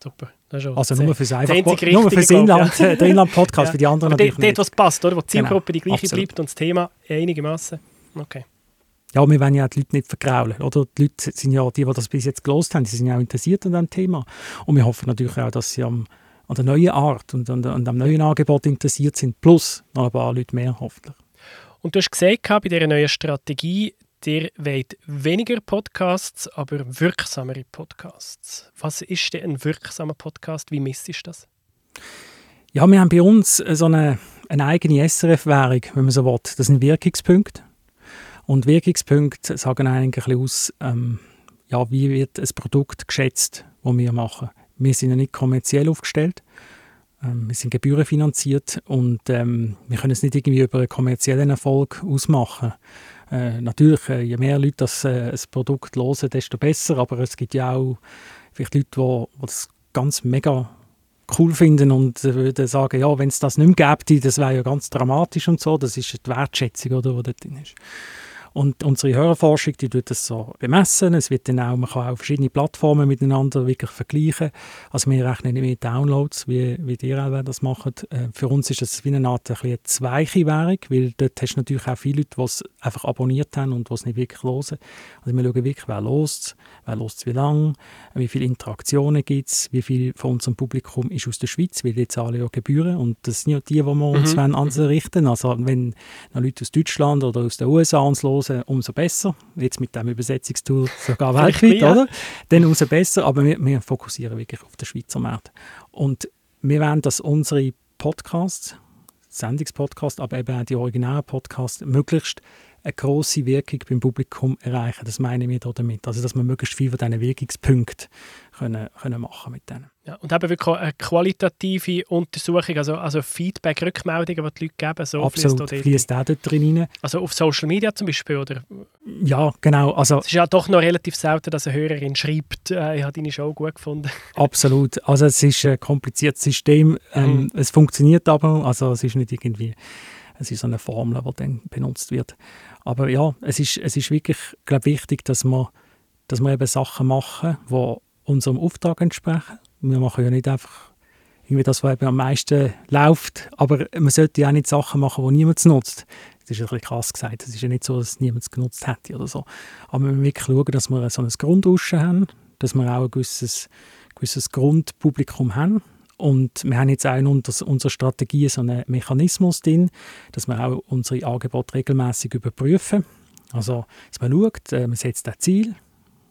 Super. also nur fürs einfach nur fürs Inland, ja. der Inland-Podcast, ja. für die anderen Aber natürlich dort, was passt, oder? wo die genau, Zielgruppe genau. die gleiche Absolut. bleibt und das Thema einigermaßen. Okay ja, wir wollen ja die Leute nicht vergraulen. Oder? Die Leute sind ja, die, die das bis jetzt gelost haben, die sind ja auch interessiert an diesem Thema. Und wir hoffen natürlich auch, dass sie am, an der neuen Art und an, an dem neuen Angebot interessiert sind. Plus noch ein paar Leute mehr, hoffentlich. Und du hast gesagt, bei dieser neuen Strategie, ihr wollt weniger Podcasts, aber wirksamere Podcasts. Was ist denn ein wirksamer Podcast? Wie misst du das? Ja, wir haben bei uns so eine, eine eigene SRF-Währung, wenn man so will. Das sind Wirkungspunkte. Und Wirkungspunkte sagen eigentlich ein aus, ähm, ja, wie wird ein Produkt geschätzt, das wir machen. Wir sind ja nicht kommerziell aufgestellt. Ähm, wir sind gebührenfinanziert und ähm, wir können es nicht irgendwie über einen kommerziellen Erfolg ausmachen. Äh, natürlich, äh, je mehr Leute das, äh, das Produkt hören, desto besser, aber es gibt ja auch vielleicht Leute, die, das ganz mega cool finden und würden sagen, ja, wenn es das nicht mehr gäbe, das wäre ja ganz dramatisch und so. Das ist die Wertschätzung, oder, die da drin ist. Und unsere Hörerforschung, die tut das so bemessen. Es wird dann auch, man kann auch verschiedene Plattformen miteinander wirklich vergleichen. Also wir rechnen nicht mit Downloads, wie, wie ihr auch das macht. Äh, für uns ist das wie eine Art ein eine Zweiche-Währung, weil dort hast du natürlich auch viele Leute, die es einfach abonniert haben und die es nicht wirklich hören. Also wir schauen wirklich, wer lost wer lost wie lange, wie viele Interaktionen gibt es, wie viel von unserem Publikum ist aus der Schweiz, weil die zahlen ja Gebühren und das sind ja die, die wir uns mhm. anrichten Also wenn noch Leute aus Deutschland oder aus den USA uns hören, umso besser. Jetzt mit dem Übersetzungstool sogar weltweit, oder? Dann umso besser, aber wir, wir fokussieren wirklich auf den Schweizer Markt. Und wir wollen, dass unsere Podcasts, Sendungspodcasts, aber eben auch die originalen Podcasts möglichst eine grosse Wirkung beim Publikum erreichen. Das meine ich damit. Also, dass wir möglichst viel von diesen Wirkungspunkten können, können machen mit denen. Ja, und eben wirklich eine qualitative Untersuchung, also, also Feedback, Rückmeldungen, die die Leute geben. So Absolut, fließt auch dort drin Also auf Social Media zum Beispiel, oder? Ja, genau. Also, es ist ja doch noch relativ selten, dass eine Hörerin schreibt, äh, ich habe deine Show gut gefunden. Absolut. Also es ist ein kompliziertes System. Ähm, mhm. Es funktioniert aber, also es ist nicht irgendwie es ist so eine Formel, die dann benutzt wird. Aber ja, es ist, es ist wirklich glaub, wichtig, dass wir, dass wir eben Sachen machen, die unserem Auftrag entsprechen. Wir machen ja nicht einfach irgendwie das, was eben am meisten läuft, aber man sollte ja auch nicht Sachen machen, die niemand nutzt. Das ist ein bisschen krass gesagt. Es ist ja nicht so, dass niemand es genutzt hätte oder so. Aber wir müssen wirklich schauen, dass wir so ein Grundrauschen haben, dass wir auch ein gewisses, gewisses Grundpublikum haben und wir haben jetzt auch in unserer Strategie so einen Mechanismus drin, dass wir auch unsere Angebote regelmäßig überprüfen. Also, dass man schaut, äh, man setzt ein Ziel,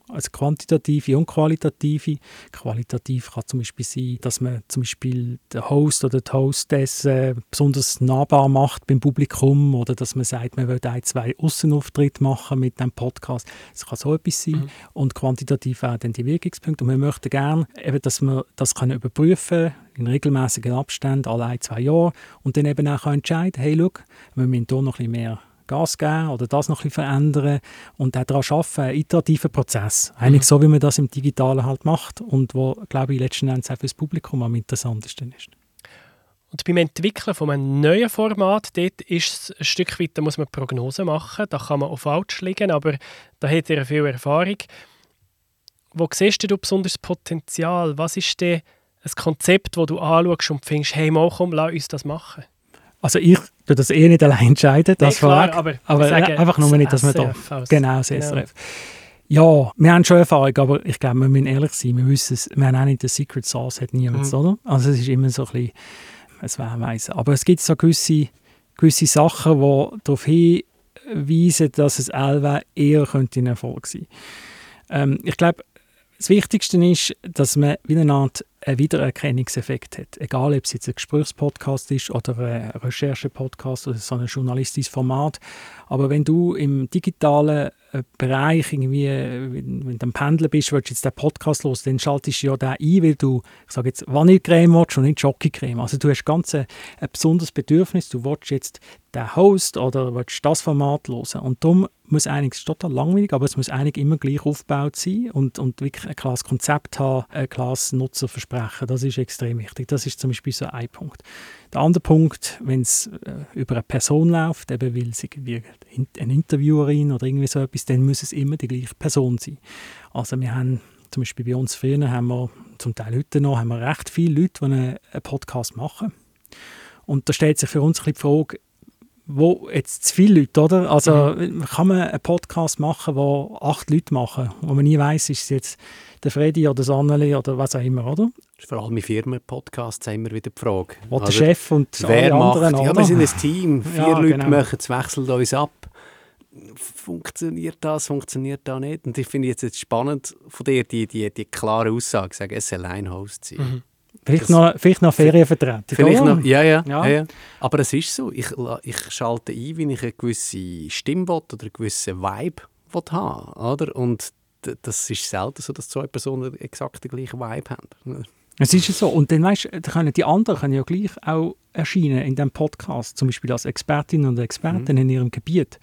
also quantitative und qualitative. Qualitativ kann zum Beispiel sein, dass man zum Beispiel den Host oder die Hostess äh, besonders nahbar macht beim Publikum oder dass man sagt, man will ein, zwei Aussenauftritte machen mit dem Podcast. Das kann so etwas sein. Mhm. Und quantitativ auch dann die Wirkungspunkte. Und wir möchten gerne, eben, dass wir das können überprüfen in regelmäßigen Abständen, alle ein, zwei Jahre und dann eben auch entscheiden, hey, schau, wir müssen hier noch ein bisschen mehr Gas geben oder das noch ein bisschen verändern und auch daran arbeiten, einen iterativen Prozess. Eigentlich mhm. so, wie man das im Digitalen halt macht und wo, glaube ich, letzten Endes auch für das Publikum am interessantesten ist. Und beim Entwickeln von einem neuen Format, dort ist es ein Stück weit, da muss man Prognosen machen, da kann man auch falsch liegen, aber da hat er viel Erfahrung. Wo siehst du besonders Potenzial? Was ist denn ein Konzept, das du anschaust und findest, hey, mal komm, lass uns das machen? Also ich tue das eh nicht allein entscheiden, das nee, klar, aber, aber einfach nur nicht, dass man da... Genau, das SRF. Genau. Ja, wir haben schon Erfahrung, aber ich glaube, wir müssen ehrlich sein, wir wissen es, wir haben auch nicht den Secret Sauce, hat niemand, mhm. oder? Also es ist immer so ein bisschen ein Wehweisen. Aber es gibt so gewisse, gewisse Sachen, die darauf hinweisen, dass es Elva eher könnte ein Erfolg sein könnte. Ähm, ich glaube, das Wichtigste ist, dass man Art einen Wiedererkennungseffekt hat. Egal, ob es jetzt ein Gesprächspodcast ist oder ein Recherche-Podcast oder so ein journalistisches Format. Aber wenn du im digitalen äh, Bereich irgendwie, wenn du am Pendeln bist, willst du jetzt den Podcast los, dann schaltest du ja den ein, weil du, ich sage jetzt, Vanillecreme willst und nicht Schokocreme. Also du hast ganz ein, ein besonderes Bedürfnis, du willst jetzt den Host oder willst das Format hören. Und darum muss eigentlich, total langweilig, aber es muss eigentlich immer gleich aufgebaut sein und, und wirklich ein klares Konzept haben, ein klares Nutzerversprechen. Das ist extrem wichtig. Das ist zum Beispiel so ein Punkt. Der andere Punkt, wenn es äh, über eine Person läuft, eben weil sie eine Interviewerin oder irgendwie so etwas, dann muss es immer die gleiche Person sein. Also wir haben zum Beispiel bei uns früher haben wir, zum Teil heute noch, haben wir recht viele Leute, die einen, Podcast machen. Und da stellt sich für uns ein bisschen die Frage, wo jetzt zu viele Leute, oder? Also mhm. kann man einen Podcast machen, wo acht Leute machen, wo man nie weiß, ist es jetzt der Freddy oder das Anneli oder was auch immer, oder? Vor allem in Firmenpodcasts haben wir wieder die Frage. Wo der Chef und Wer alle anderen, macht, Ja, wir sind ein Team, vier ja, Leute genau. machen es, wechseln uns ab. Funktioniert das, funktioniert das nicht? Und ich finde jetzt, jetzt spannend von dir die, die, die klare Aussage, sagen, es soll ein Host sein. Mhm. Vielleicht noch, vielleicht noch Ferienvertretung. Vielleicht noch, ja, ja, ja. ja, Aber es ist so, ich, ich schalte ein, wenn ich eine gewisse Stimme oder einen gewissen Vibe haben oder? Und das ist selten so, dass zwei Personen exakt den gleichen Vibe haben. Es ist so. Und dann weißt du, können die anderen können ja gleich auch erscheinen in diesem Podcast, zum Beispiel als Expertinnen und Experten mhm. in ihrem Gebiet.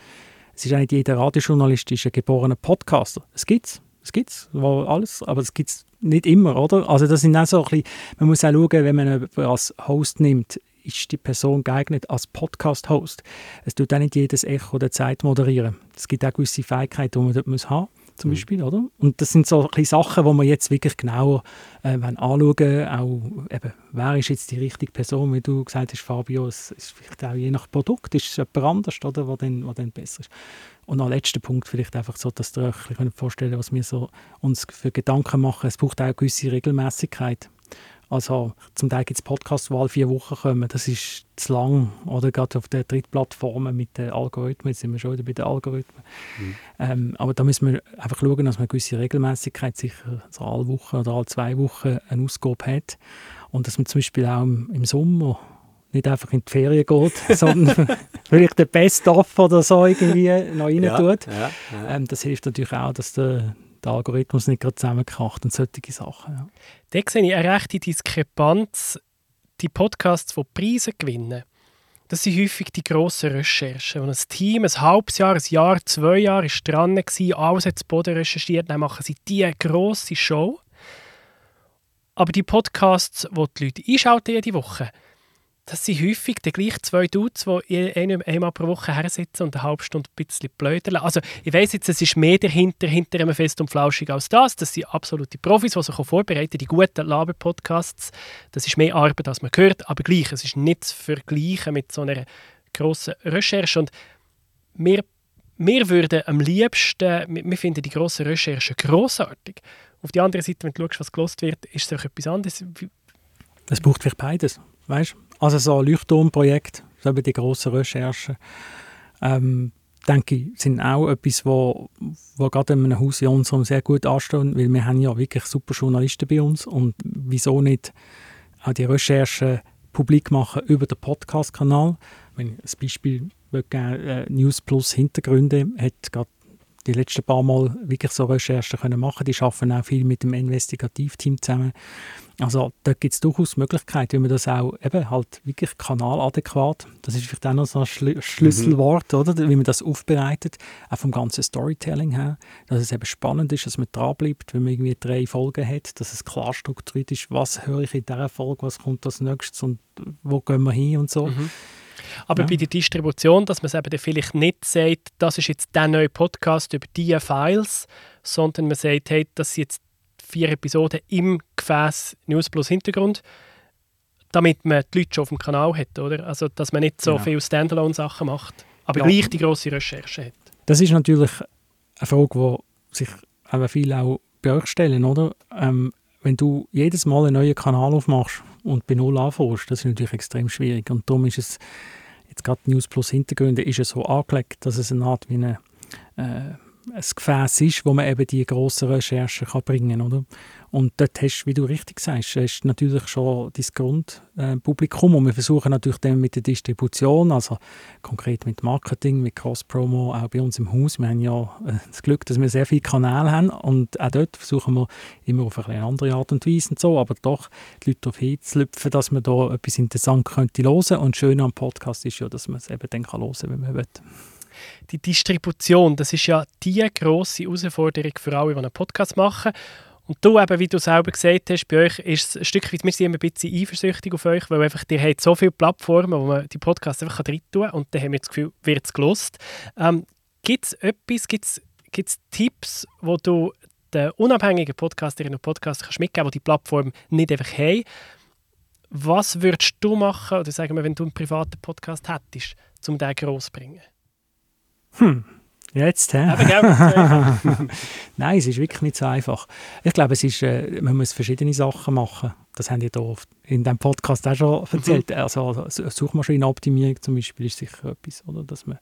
Es ist nicht jeder Radiojournalist ist ein geborener Podcaster. Es gibt's. Es gibt's, alles, aber es gibt es nicht immer, oder? Also das sind auch so ein bisschen, man muss auch schauen, wenn man jemanden als Host nimmt, ist die Person geeignet als Podcast-Host. Es tut auch nicht jedes Echo der Zeit moderieren. Es gibt auch gewisse Fähigkeiten, die man dort haben muss zum mhm. Beispiel, oder? Und das sind so Sachen, die wir jetzt wirklich genauer äh, anschauen auch eben, wer ist jetzt die richtige Person, wie du gesagt hast, Fabio, es ist vielleicht auch je nach Produkt, ist es jemand anders, oder, was dann, was dann besser ist. Und als letzter Punkt vielleicht einfach so, dass ihr euch vorstellen was wir so uns für Gedanken machen. Es braucht auch eine gewisse Regelmäßigkeit. Also zum Teil gibt es Podcasts, die alle vier Wochen kommen. Das ist zu lang. Oder gerade auf den Drittplattformen mit den Algorithmen. Jetzt sind wir schon wieder bei den Algorithmen. Mhm. Ähm, aber da müssen wir einfach schauen, dass man eine gewisse Regelmäßigkeit sicher so alle Wochen oder alle zwei Wochen eine Ausgabe hat. Und dass man zum Beispiel auch im, im Sommer nicht einfach in die Ferien geht, sondern vielleicht den Best-of oder so irgendwie noch rein ja, tut. Ja, ja. Ähm, das hilft natürlich auch, dass der der Algorithmus nicht gerade zusammenkracht und solche Sachen. Ja. Da sehe ich eine rechte Diskrepanz. Die Podcasts, die Preise gewinnen, das sind häufig die grossen Recherchen. Wenn ein Team ein halbes Jahr, ein Jahr, zwei Jahre ist dran war, alles zu Boden recherchiert, dann machen sie diese grosse Show. Aber die Podcasts, die die Leute einschalten jede Woche, das sind häufig die gleichen zwei Dudes, die einmal pro Woche her sitzen und eine halbe Stunde ein bisschen blödeln. Also ich weiss jetzt, es ist mehr dahinter, hinter einem Fest und Flauschig als das. Das sind absolute Profis, die sich vorbereiten, die guten Laber-Podcasts. Das ist mehr Arbeit, als man hört, aber gleich, es ist nicht zu vergleichen mit so einer grossen Recherche. Und wir, wir würden am liebsten, wir finden die grossen Recherchen grossartig. Auf der anderen Seite, wenn du schaust, was gelost wird, ist es auch etwas anderes. Es braucht vielleicht beides, weißt also so ein Leuchtturmprojekt, so die grossen Recherchen, ähm, denke ich, sind auch etwas, wo, wo gerade in einem Haus wie unserem sehr gut ansteht, weil wir haben ja wirklich super Journalisten bei uns und wieso nicht auch die Recherchen publik machen über den Podcast-Kanal. Wenn ich ein Beispiel geben, äh, News Plus Hintergründe hat gerade die letzten paar Mal wirklich so Recherchen können machen. Die arbeiten auch viel mit dem Investigativteam zusammen. Also da gibt es durchaus Möglichkeiten, wie man das auch eben halt wirklich kanaladäquat, das ist vielleicht auch noch so ein Schl Schlüsselwort, mhm. oder, wie man das aufbereitet, auch vom ganzen Storytelling her, dass es eben spannend ist, dass man dranbleibt, wenn man irgendwie drei Folgen hat, dass es klar strukturiert ist, was höre ich in dieser Folge, was kommt als nächstes und wo gehen wir hin und so. Mhm. Aber ja. bei der Distribution, dass man es eben vielleicht nicht sagt, das ist jetzt der neue Podcast über diese Files, sondern man sagt, hey, das sind jetzt vier Episoden im Gefäß News Plus Hintergrund, damit man die Leute schon auf dem Kanal hat, oder? Also, dass man nicht so ja. viel Standalone-Sachen macht, aber ja. gleich die grosse Recherche hat. Das ist natürlich eine Frage, die sich aber viele auch bei euch stellen, oder? Ähm, wenn du jedes Mal einen neuen Kanal aufmachst und bei Null anfängst, das ist natürlich extrem schwierig. Und darum ist es, jetzt gerade News Plus Hintergründe, ist es so angelegt, dass es eine Art wie eine äh, ein Gefäß ist, wo man eben die grossen Recherchen kann bringen kann. Und dort hast du, wie du richtig sagst, hast natürlich schon dein Grundpublikum und wir versuchen natürlich dann mit der Distribution, also konkret mit Marketing, mit Cross-Promo, auch bei uns im Haus. Wir haben ja äh, das Glück, dass wir sehr viele Kanäle haben und auch dort versuchen wir immer auf eine andere Art und Weise und so, aber doch die Leute darauf hinzulüpfen, dass man da etwas interessant könnte hören und schön am Podcast ist ja, dass man es eben dann hören kann, wenn man will die Distribution, das ist ja die grosse Herausforderung für alle, die einen Podcast machen. Und du eben, wie du selber gesagt hast, bei euch ist es ein Stück weit, wir sind immer ein bisschen eifersüchtig auf euch, weil einfach, ihr habt so viele Plattformen, wo man die Podcasts einfach rein tun kann und dann haben wir das Gefühl, wird es gelost. Ähm, gibt es etwas, gibt es Tipps, wo du den unabhängigen Podcasterinnen und Podcaster kannst mitgeben, die die Plattform nicht einfach haben? Was würdest du machen, oder sagen wir, wenn du einen privaten Podcast hättest, um den gross zu bringen? Hm, jetzt, hä? Nein, es ist wirklich nicht so einfach. Ich glaube, es ist, äh, man muss verschiedene Sachen machen. Das haben die hier in diesem Podcast auch schon erzählt. Mhm. Also Suchmaschinenoptimierung zum Beispiel ist sicher etwas, oder? dass man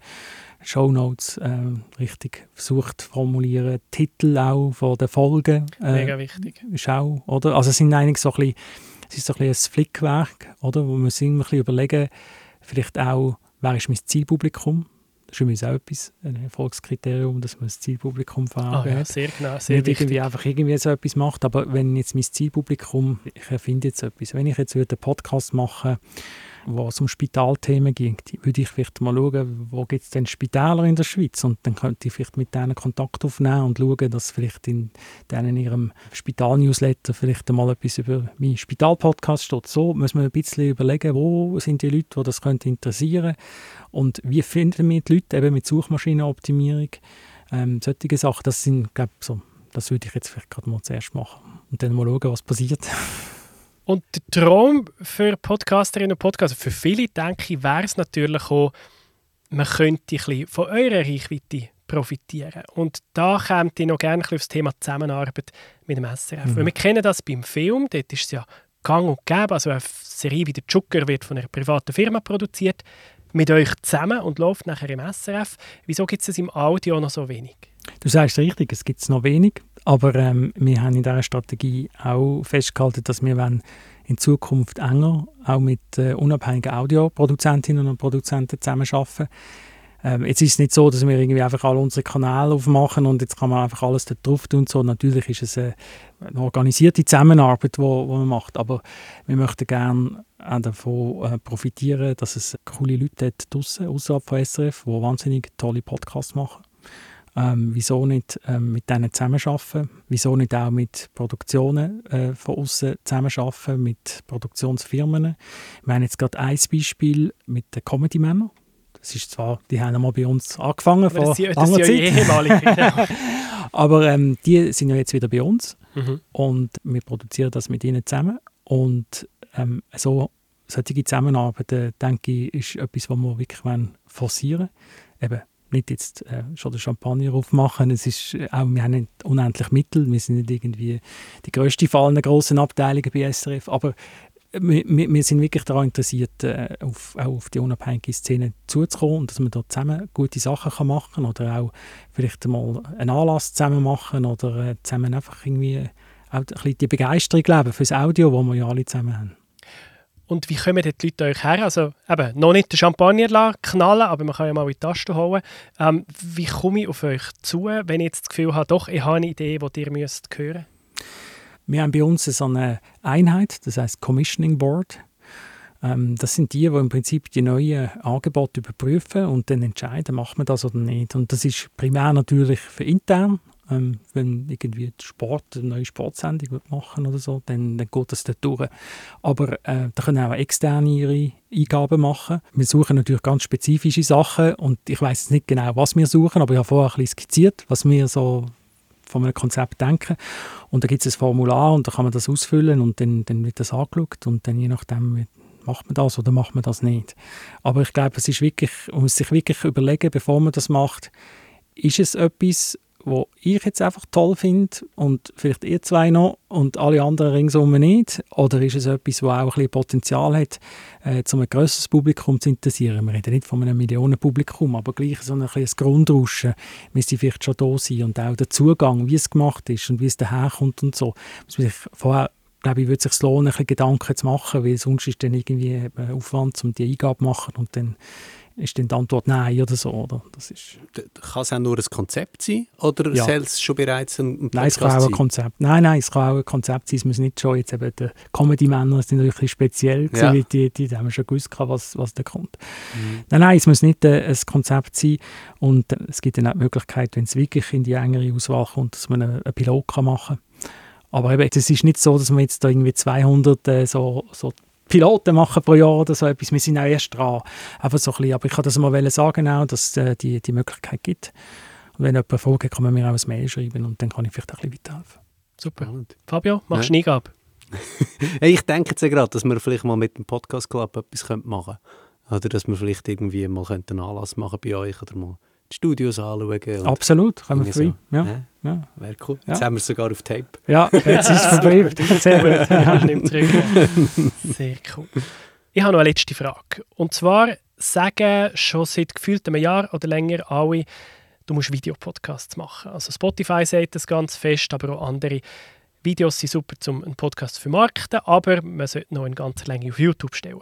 Shownotes äh, richtig versucht zu formulieren. Titel auch von den Folgen. Äh, Mega wichtig. Ist auch, oder? Also es sind eigentlich so ein bisschen, es ist so ein, bisschen ein Flickwerk, oder? wo man sich ein bisschen überlegen, vielleicht auch, wer ist mein Zielpublikum? Ist übrigens auch etwas, ein Erfolgskriterium, dass man das Zielpublikum Augen ah, ja, Sehr genau, sehr Nicht irgendwie einfach irgendwie so etwas macht, aber wenn jetzt mein Zielpublikum, ich erfinde jetzt etwas, wenn ich jetzt einen Podcast mache, wo es um Spitalthemen ging, würde ich vielleicht mal schauen, wo gibt es denn Spitäler in der Schweiz und dann könnte ich vielleicht mit denen Kontakt aufnehmen und schauen, dass vielleicht in denen in ihrem Spital-Newsletter vielleicht mal etwas über meinen Spital-Podcast steht. So muss man ein bisschen überlegen, wo sind die Leute, die das könnte interessieren und wie finden wir die Leute eben mit Suchmaschinenoptimierung. Ähm, solche Sachen, das sind, glaube so, das würde ich jetzt vielleicht gerade mal zuerst machen und dann mal schauen, was passiert. Und der Traum für Podcasterinnen und Podcaster, für viele, denke ich, wäre es natürlich auch, man könnte ein bisschen von eurer Reichweite profitieren. Und da kommt ich noch gerne auf das Thema Zusammenarbeit mit dem SRF. Mhm. Weil wir kennen das beim Film, dort ist es ja gang und gäbe, also eine Serie wie der Zucker wird von einer privaten Firma produziert, mit euch zusammen und läuft nachher im SRF. Wieso gibt es das im Audio noch so wenig? Du sagst richtig, es gibt es noch wenig, aber ähm, wir haben in dieser Strategie auch festgehalten, dass wir in Zukunft enger auch mit äh, unabhängigen Audioproduzentinnen und Produzenten zusammenarbeiten. Ähm, jetzt ist es nicht so, dass wir irgendwie einfach alle unsere Kanäle aufmachen und jetzt kann man einfach alles da drauf tun. So. Natürlich ist es eine, eine organisierte Zusammenarbeit, die man macht, aber wir möchten gerne auch davon äh, profitieren, dass es coole Leute hat draussen, außerhalb von SRF, die wahnsinnig tolle Podcasts machen. Ähm, wieso nicht ähm, mit denen zusammenarbeiten? Wieso nicht auch mit Produktionen äh, von außen zusammenarbeiten, mit Produktionsfirmen? Wir haben jetzt gerade ein Beispiel mit den Comedy-Männern. Das ist zwar, die haben einmal bei uns angefangen Aber vor das, langer ja Zeit. ehemalige. genau. Aber ähm, die sind ja jetzt wieder bei uns mhm. und wir produzieren das mit ihnen zusammen. Und ähm, so solche Zusammenarbeit, äh, denke ich, ist etwas, was wir wirklich forcieren wollen. Eben nicht jetzt äh, schon den Champagner aufmachen, es ist äh, auch, wir haben nicht unendlich Mittel, wir sind nicht irgendwie die grösste von allen grossen Abteilungen bei SRF, aber wir, wir wir sind wirklich daran interessiert, äh, auf, auch auf die unabhängige Szene zuzukommen und dass man dort zusammen gute Sachen kann machen kann oder auch vielleicht mal einen Anlass zusammen machen oder äh, zusammen einfach irgendwie auch ein bisschen die Begeisterung leben fürs Audio, wo wir ja alle zusammen haben. Und wie kommen die Leute euch her? Also eben, noch nicht den Champagner lassen, knallen, aber man kann ja mal in die Taste holen. Ähm, wie komme ich auf euch zu, wenn ich jetzt das Gefühl habe, doch, ich habe eine Idee, die ihr müsst hören Wir haben bei uns so eine Einheit, das heißt Commissioning Board. Ähm, das sind die, die im Prinzip die neuen Angebote überprüfen und dann entscheiden, macht man das oder nicht. Und das ist primär natürlich für intern. Ähm, wenn irgendwie Sport eine neue Sportsendung machen oder so, dann, dann geht das dort durch. Aber äh, da können auch externe ihre Eingaben machen. Wir suchen natürlich ganz spezifische Sachen und ich weiß nicht genau, was wir suchen, aber ich habe vorher ein bisschen skizziert, was wir so von einem Konzept denken. Und da gibt es ein Formular und da kann man das ausfüllen und dann, dann wird das angeschaut und dann je nachdem wird- macht man das oder macht man das nicht. Aber ich glaube, es ist wirklich, man muss sich wirklich überlegen, bevor man das macht, ist es etwas, wo ich jetzt einfach toll finde und vielleicht ihr zwei noch und alle anderen ringsum nicht? Oder ist es etwas, wo auch ein bisschen Potenzial hat, äh, um ein grösseres Publikum zu interessieren? Wir reden nicht von einem Millionenpublikum, aber gleich so ein, bisschen Grundrauschen müsste vielleicht schon da sein und auch der Zugang, wie es gemacht ist und wie es daherkommt und so. Muss man sich vorher glaube ich, würde es sich lohnen, ein Gedanken zu machen, weil sonst ist dann irgendwie eben Aufwand, um die Eingabe zu machen und dann ist dann die Antwort Nein oder so. Oder? Das ist, Kann es auch nur ein Konzept sein oder Ja. soll es schon bereits ein, ein nein, es kann auch Podcast ein Konzept. Nein, nein, es kann auch ein Konzept sein. Es muss nicht schon jetzt eben die Comedy-Männer sind natürlich ein bisschen speziell gewesen, Ja. weil die, die, die haben schon gewusst, was, was da kommt. Nein, nein, es muss nicht äh, ein Konzept sein. Und äh, es gibt dann auch die Möglichkeit, wenn es wirklich in die engere Auswahl kommt, dass man einen, einen Pilot kann machen kann. Aber eben, es ist nicht so, dass wir jetzt da irgendwie 200 äh, so, so Piloten machen pro Jahr oder so etwas. Wir sind auch erst dran. Einfach so ein bisschen. Aber ich kann das mal sagen, auch, dass es äh, die, die Möglichkeit gibt. Und wenn jemand Fragen hat, kann man mir auch ein Mail schreiben und dann kann ich vielleicht auch ein bisschen weiterhelfen. Super. Spannend. Fabio, machst du Ja. eine Eingabe? Hey, ich denke jetzt ja gerade, dass wir vielleicht mal mit dem Podcast Club etwas machen könnten. Oder dass wir vielleicht irgendwie mal einen Anlass machen bei euch oder mal Studios anschauen. Absolut, können wir frei. so. Ja, ja. Wäre cool. Jetzt Ja. haben wir es sogar auf Tape. ja, jetzt ist es vorbei. Sehr gut. Ja. Sehr cool. Ich habe noch eine letzte Frage. Und zwar sagen schon seit gefühlt einem Jahr oder länger alle, du musst Videopodcasts machen. Also Spotify sagt das ganz fest, aber auch andere. Videos sind super, um einen Podcast zu vermarkten, aber man sollte noch eine ganze Länge auf YouTube stellen.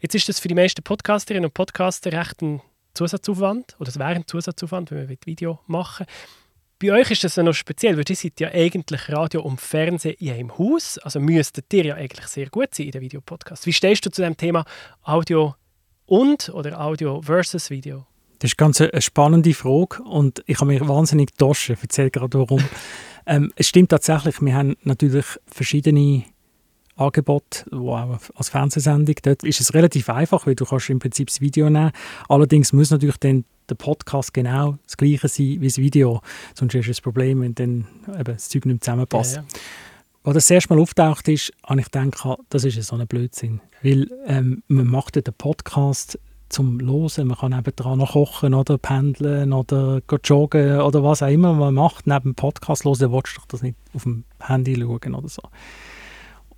Jetzt ist das für die meisten Podcasterinnen und Podcaster recht ein Zusatzaufwand, oder es wäre ein Zusatzaufwand, wenn man Video machen will. Bei euch ist das ja noch speziell, weil ihr seid ja eigentlich Radio und Fernsehen in einem Haus. Also müsstet ihr ja eigentlich sehr gut sein in den Videopodcast. Wie stehst du zu dem Thema Audio und oder Audio versus Video? Das ist ganz eine spannende Frage und ich habe mich wahnsinnig getauscht. Ich erzähle gerade warum. ähm, es stimmt tatsächlich, wir haben natürlich verschiedene Angebote, wo auch als Fernsehsendung. Dort ist es relativ einfach, weil du kannst im Prinzip das Video nehmen. Allerdings muss natürlich dann der Podcast genau das gleiche sein wie das Video. Sonst ist es ein Problem, wenn dann eben das Zeug nicht zusammenpasst. Ja, ja. Als das erste Mal auftaucht ist, habe ich gedacht, das ist so ein Blödsinn. Weil ähm, man macht den Podcast zum Losen. Man kann nebenan noch kochen oder pendeln oder joggen oder was auch immer man macht. Neben dem Podcast hören, willst du das nicht auf dem Handy schauen oder so.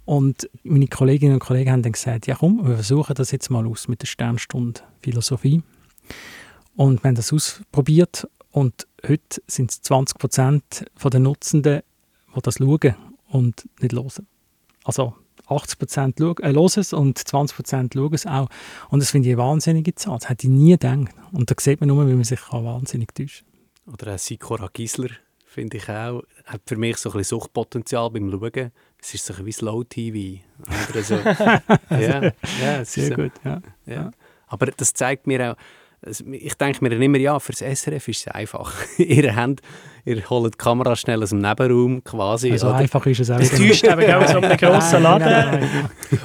Und meine Kolleginnen und Kollegen haben dann gesagt, ja komm, wir versuchen das jetzt mal aus mit der Sternstunde Philosophie. Und wir haben das ausprobiert und heute sind es 20 Prozent der Nutzenden, die das schauen und nicht hören. Also 80 Prozent äh, hören es und 20 Prozent schauen es auch. Und das finde ich eine wahnsinnige Zahl. Das hätte ich nie gedacht. Und da sieht man nur, wie man sich wahnsinnig täuschen kann. Oder ein Sikora Gisler, finde ich auch, hat für mich so ein bisschen Suchtpotenzial beim Schauen. Es ist so wie Slow-TV. so. ja, ja, sehr so. gut. Ja. Ja. Aber das zeigt mir auch, ich denke mir immer, ja, für das SRF ist es einfach. ihr, habt, ihr holt die Kamera schnell aus dem Nebenraum quasi. Also oder? einfach ist es auch. Es täuscht eben auch so einem grossen Laden.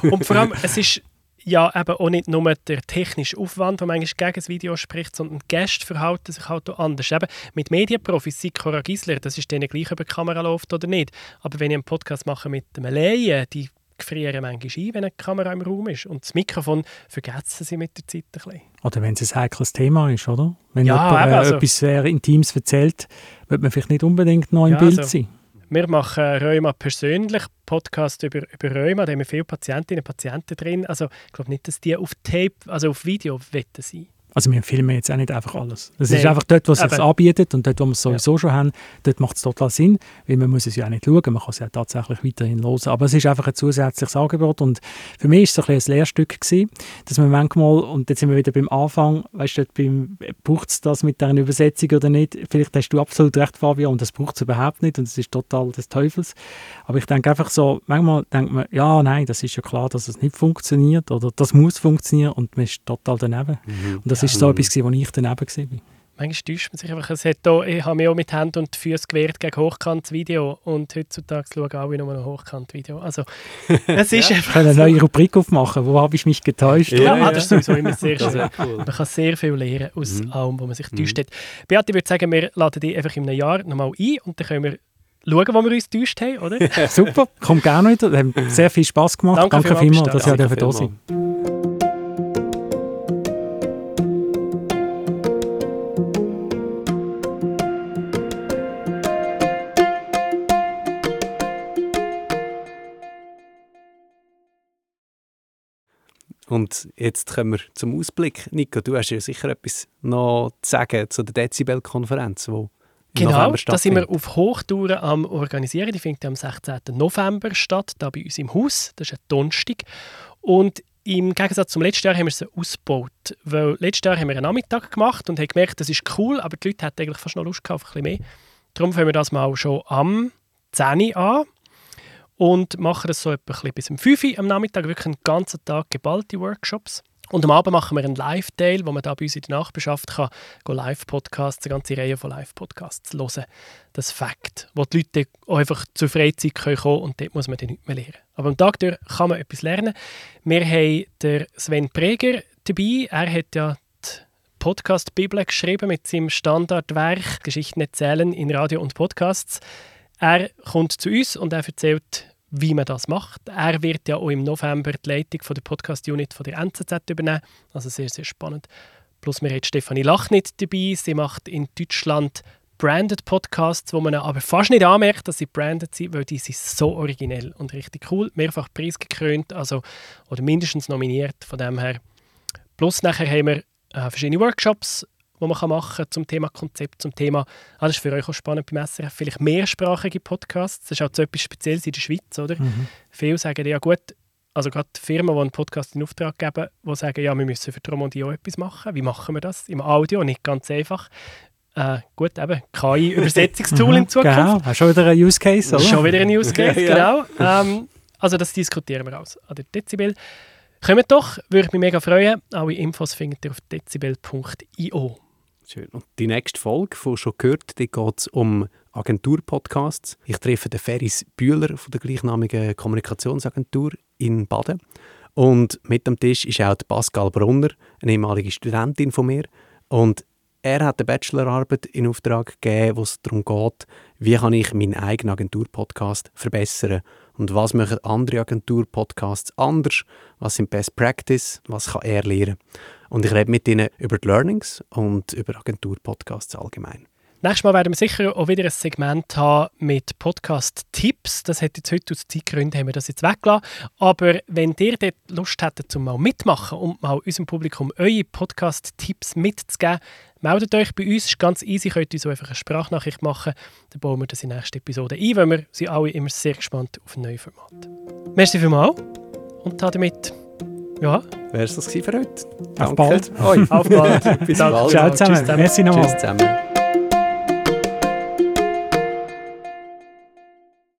Und vor allem, es ist ja eben auch nicht nur der technische Aufwand, der manchmal gegen das Video spricht, sondern Gäste verhalten sich halt auch anders. Eben mit Medienprofis, sei Cora Gisler, das ist denen gleich, ob die Kamera läuft oder nicht. Aber wenn ich einen Podcast mache mit einem Laien, die frieren manchmal ein, wenn eine Kamera im Raum ist. Und das Mikrofon vergessen sie mit der Zeit ein bisschen. Oder wenn es ein heikles Thema ist, oder? Wenn ja, jemand äh, also, etwas sehr Intimes erzählt, wird man vielleicht nicht unbedingt noch im ja, Bild also, sein. Wir machen Rheuma persönlich, Podcast über, über Rheuma, da haben wir viele Patientinnen und Patienten drin. Also ich glaube nicht, dass die auf Tape, also auf Video wetten sein. Also wir filmen jetzt auch nicht einfach alles. Es ist einfach dort, wo es sich anbietet und dort, wo wir es sowieso ja. schon haben, dort macht es total Sinn, weil man muss es ja auch nicht schauen, man kann es ja tatsächlich weiterhin hören. Aber es ist einfach ein zusätzliches Angebot und für mich ist es ein, ein Lehrstück gewesen, dass man manchmal, und jetzt sind wir wieder beim Anfang, weißt du, beim, braucht es das mit einer Übersetzung oder nicht? Vielleicht hast du absolut recht, Fabio, und das braucht es überhaupt nicht und es ist total des Teufels. Aber ich denke einfach so, manchmal denkt man, ja, nein, das ist ja klar, dass es nicht funktioniert oder das muss funktionieren und man ist total daneben. Mhm. Und das ist so etwas, wo ich daneben war. Manchmal täuscht man sich einfach. Es hat auch, ich habe mich auch mit Händen und Füßen gewehrt gegen Hochkant-Video und heutzutage schauen alle nur noch Hochkant-Video. Also, es ist ja. einfach... Ich kann eine neue Rubrik aufmachen. Wo habe ich mich getäuscht? Ja, ja, ja. das ist sowieso immer sehr schön. Cool. Man kann sehr viel lernen aus mhm. allem, wo man sich täuscht mhm. hat. Beate, ich würde sagen, wir laden dich einfach in einem Jahr nochmal ein und dann können wir schauen, wo wir uns täuscht haben, oder? Super, komm gerne wieder. Es hat sehr viel Spass gemacht. Danke, Danke vielmals, dass ihr da seid. Und jetzt kommen wir zum Ausblick. Nico, du hast ja sicher etwas noch zu sagen zu der Dezibel-Konferenz, die Genau, da sind wir auf Hochtouren am Organisieren. Die findet am 16. November statt, da bei uns im Haus. Das ist ein Donnerstag. Und im Gegensatz zum letzten Jahr haben wir es ausgebaut. Weil letztes Jahr haben wir einen Nachmittag gemacht und haben gemerkt, das ist cool, aber die Leute hatten eigentlich fast noch Lust auf ein bisschen mehr. Darum fangen wir das mal schon am 10 Uhr an und machen das so etwa bis um 5 Uhr am Nachmittag, wirklich einen ganzen Tag geballte Workshops. Und am Abend machen wir einen Live-Teil, wo man da bei uns in der Nachbarschaft kann Live-Podcasts, eine ganze Reihe von Live-Podcasts hören. Das Fakt, wo die Leute einfach zur Freizeit kommen können und dort muss man dann nicht mehr lernen. Aber am Tag durch kann man etwas lernen. Wir haben den Sven Preger dabei. Er hat ja die Podcast-Bibel geschrieben mit seinem Standardwerk Geschichten erzählen in Radio und Podcasts. Er kommt zu uns und er erzählt, wie man das macht. Er wird ja auch im November die Leitung von der Podcast-Unit der NZZ übernehmen. Also sehr, sehr spannend. Plus wir haben Stefanie Lachnit dabei. Sie macht in Deutschland branded Podcasts, wo man aber fast nicht anmerkt, dass sie branded sind, weil die sind so originell und richtig cool. Mehrfach preisgekrönt, also oder mindestens nominiert von dem her. Plus nachher haben wir äh, verschiedene Workshops die man machen kann zum Thema Konzept, zum Thema, ah, das ist für euch auch spannend beim SRF, vielleicht mehrsprachige Podcasts. Das ist auch so etwas Spezielles in der Schweiz, oder? Mhm. Viele sagen, ja gut, also gerade Firmen, die einen Podcast in Auftrag geben, die sagen, ja, wir müssen für Tromondie auch etwas machen. Wie machen wir das? Im Audio, nicht ganz einfach. äh, gut, eben, KI-Übersetzungstool in Zukunft. Genau, hast schon wieder ein Use Case, oder? Schon wieder ein Use Case, Ja, genau. Ähm, also das diskutieren wir aus an der Dezibel. Kommt doch, würde mich mega freuen. Alle Infos findet ihr auf dezibel.io. Schön. Und die nächste Folge von «Schon gehört», geht es um Agenturpodcasts. Ich treffe den Ferris Bühler von der gleichnamigen Kommunikationsagentur in Baden. Und mit am Tisch ist auch die Pascal Brunner, eine ehemalige Studentin von mir. Und er hat eine Bachelorarbeit in Auftrag gegeben, wo es darum geht, wie kann ich meinen eigenen Agenturpodcast verbessern und was machen andere Agenturpodcasts anders, was sind Best Practice, was kann er lernen. Und ich rede mit ihnen über die Learnings und über Agenturpodcasts allgemein. Nächstes Mal werden wir sicher auch wieder ein Segment haben mit Podcast-Tipps. Das hat jetzt heute aus Zeitgründen haben wir das jetzt weggelassen. Aber wenn ihr dort Lust hättet, um mal mitmachen und mal unserem Publikum eure Podcast-Tipps mitzugeben, meldet euch bei uns. Ist ganz easy, könnt ihr so einfach eine Sprachnachricht machen. Dann bauen wir das in der nächsten Episode ein, weil wir sind alle immer sehr gespannt auf neue Formate. Merci vielmals und damit, ja, Wäre es das für heute? Auf bald. Oi. auf bald. Bis Danke. bald. Ciao Tschüss zusammen. zusammen. Merci nochmal. Tschüss zusammen.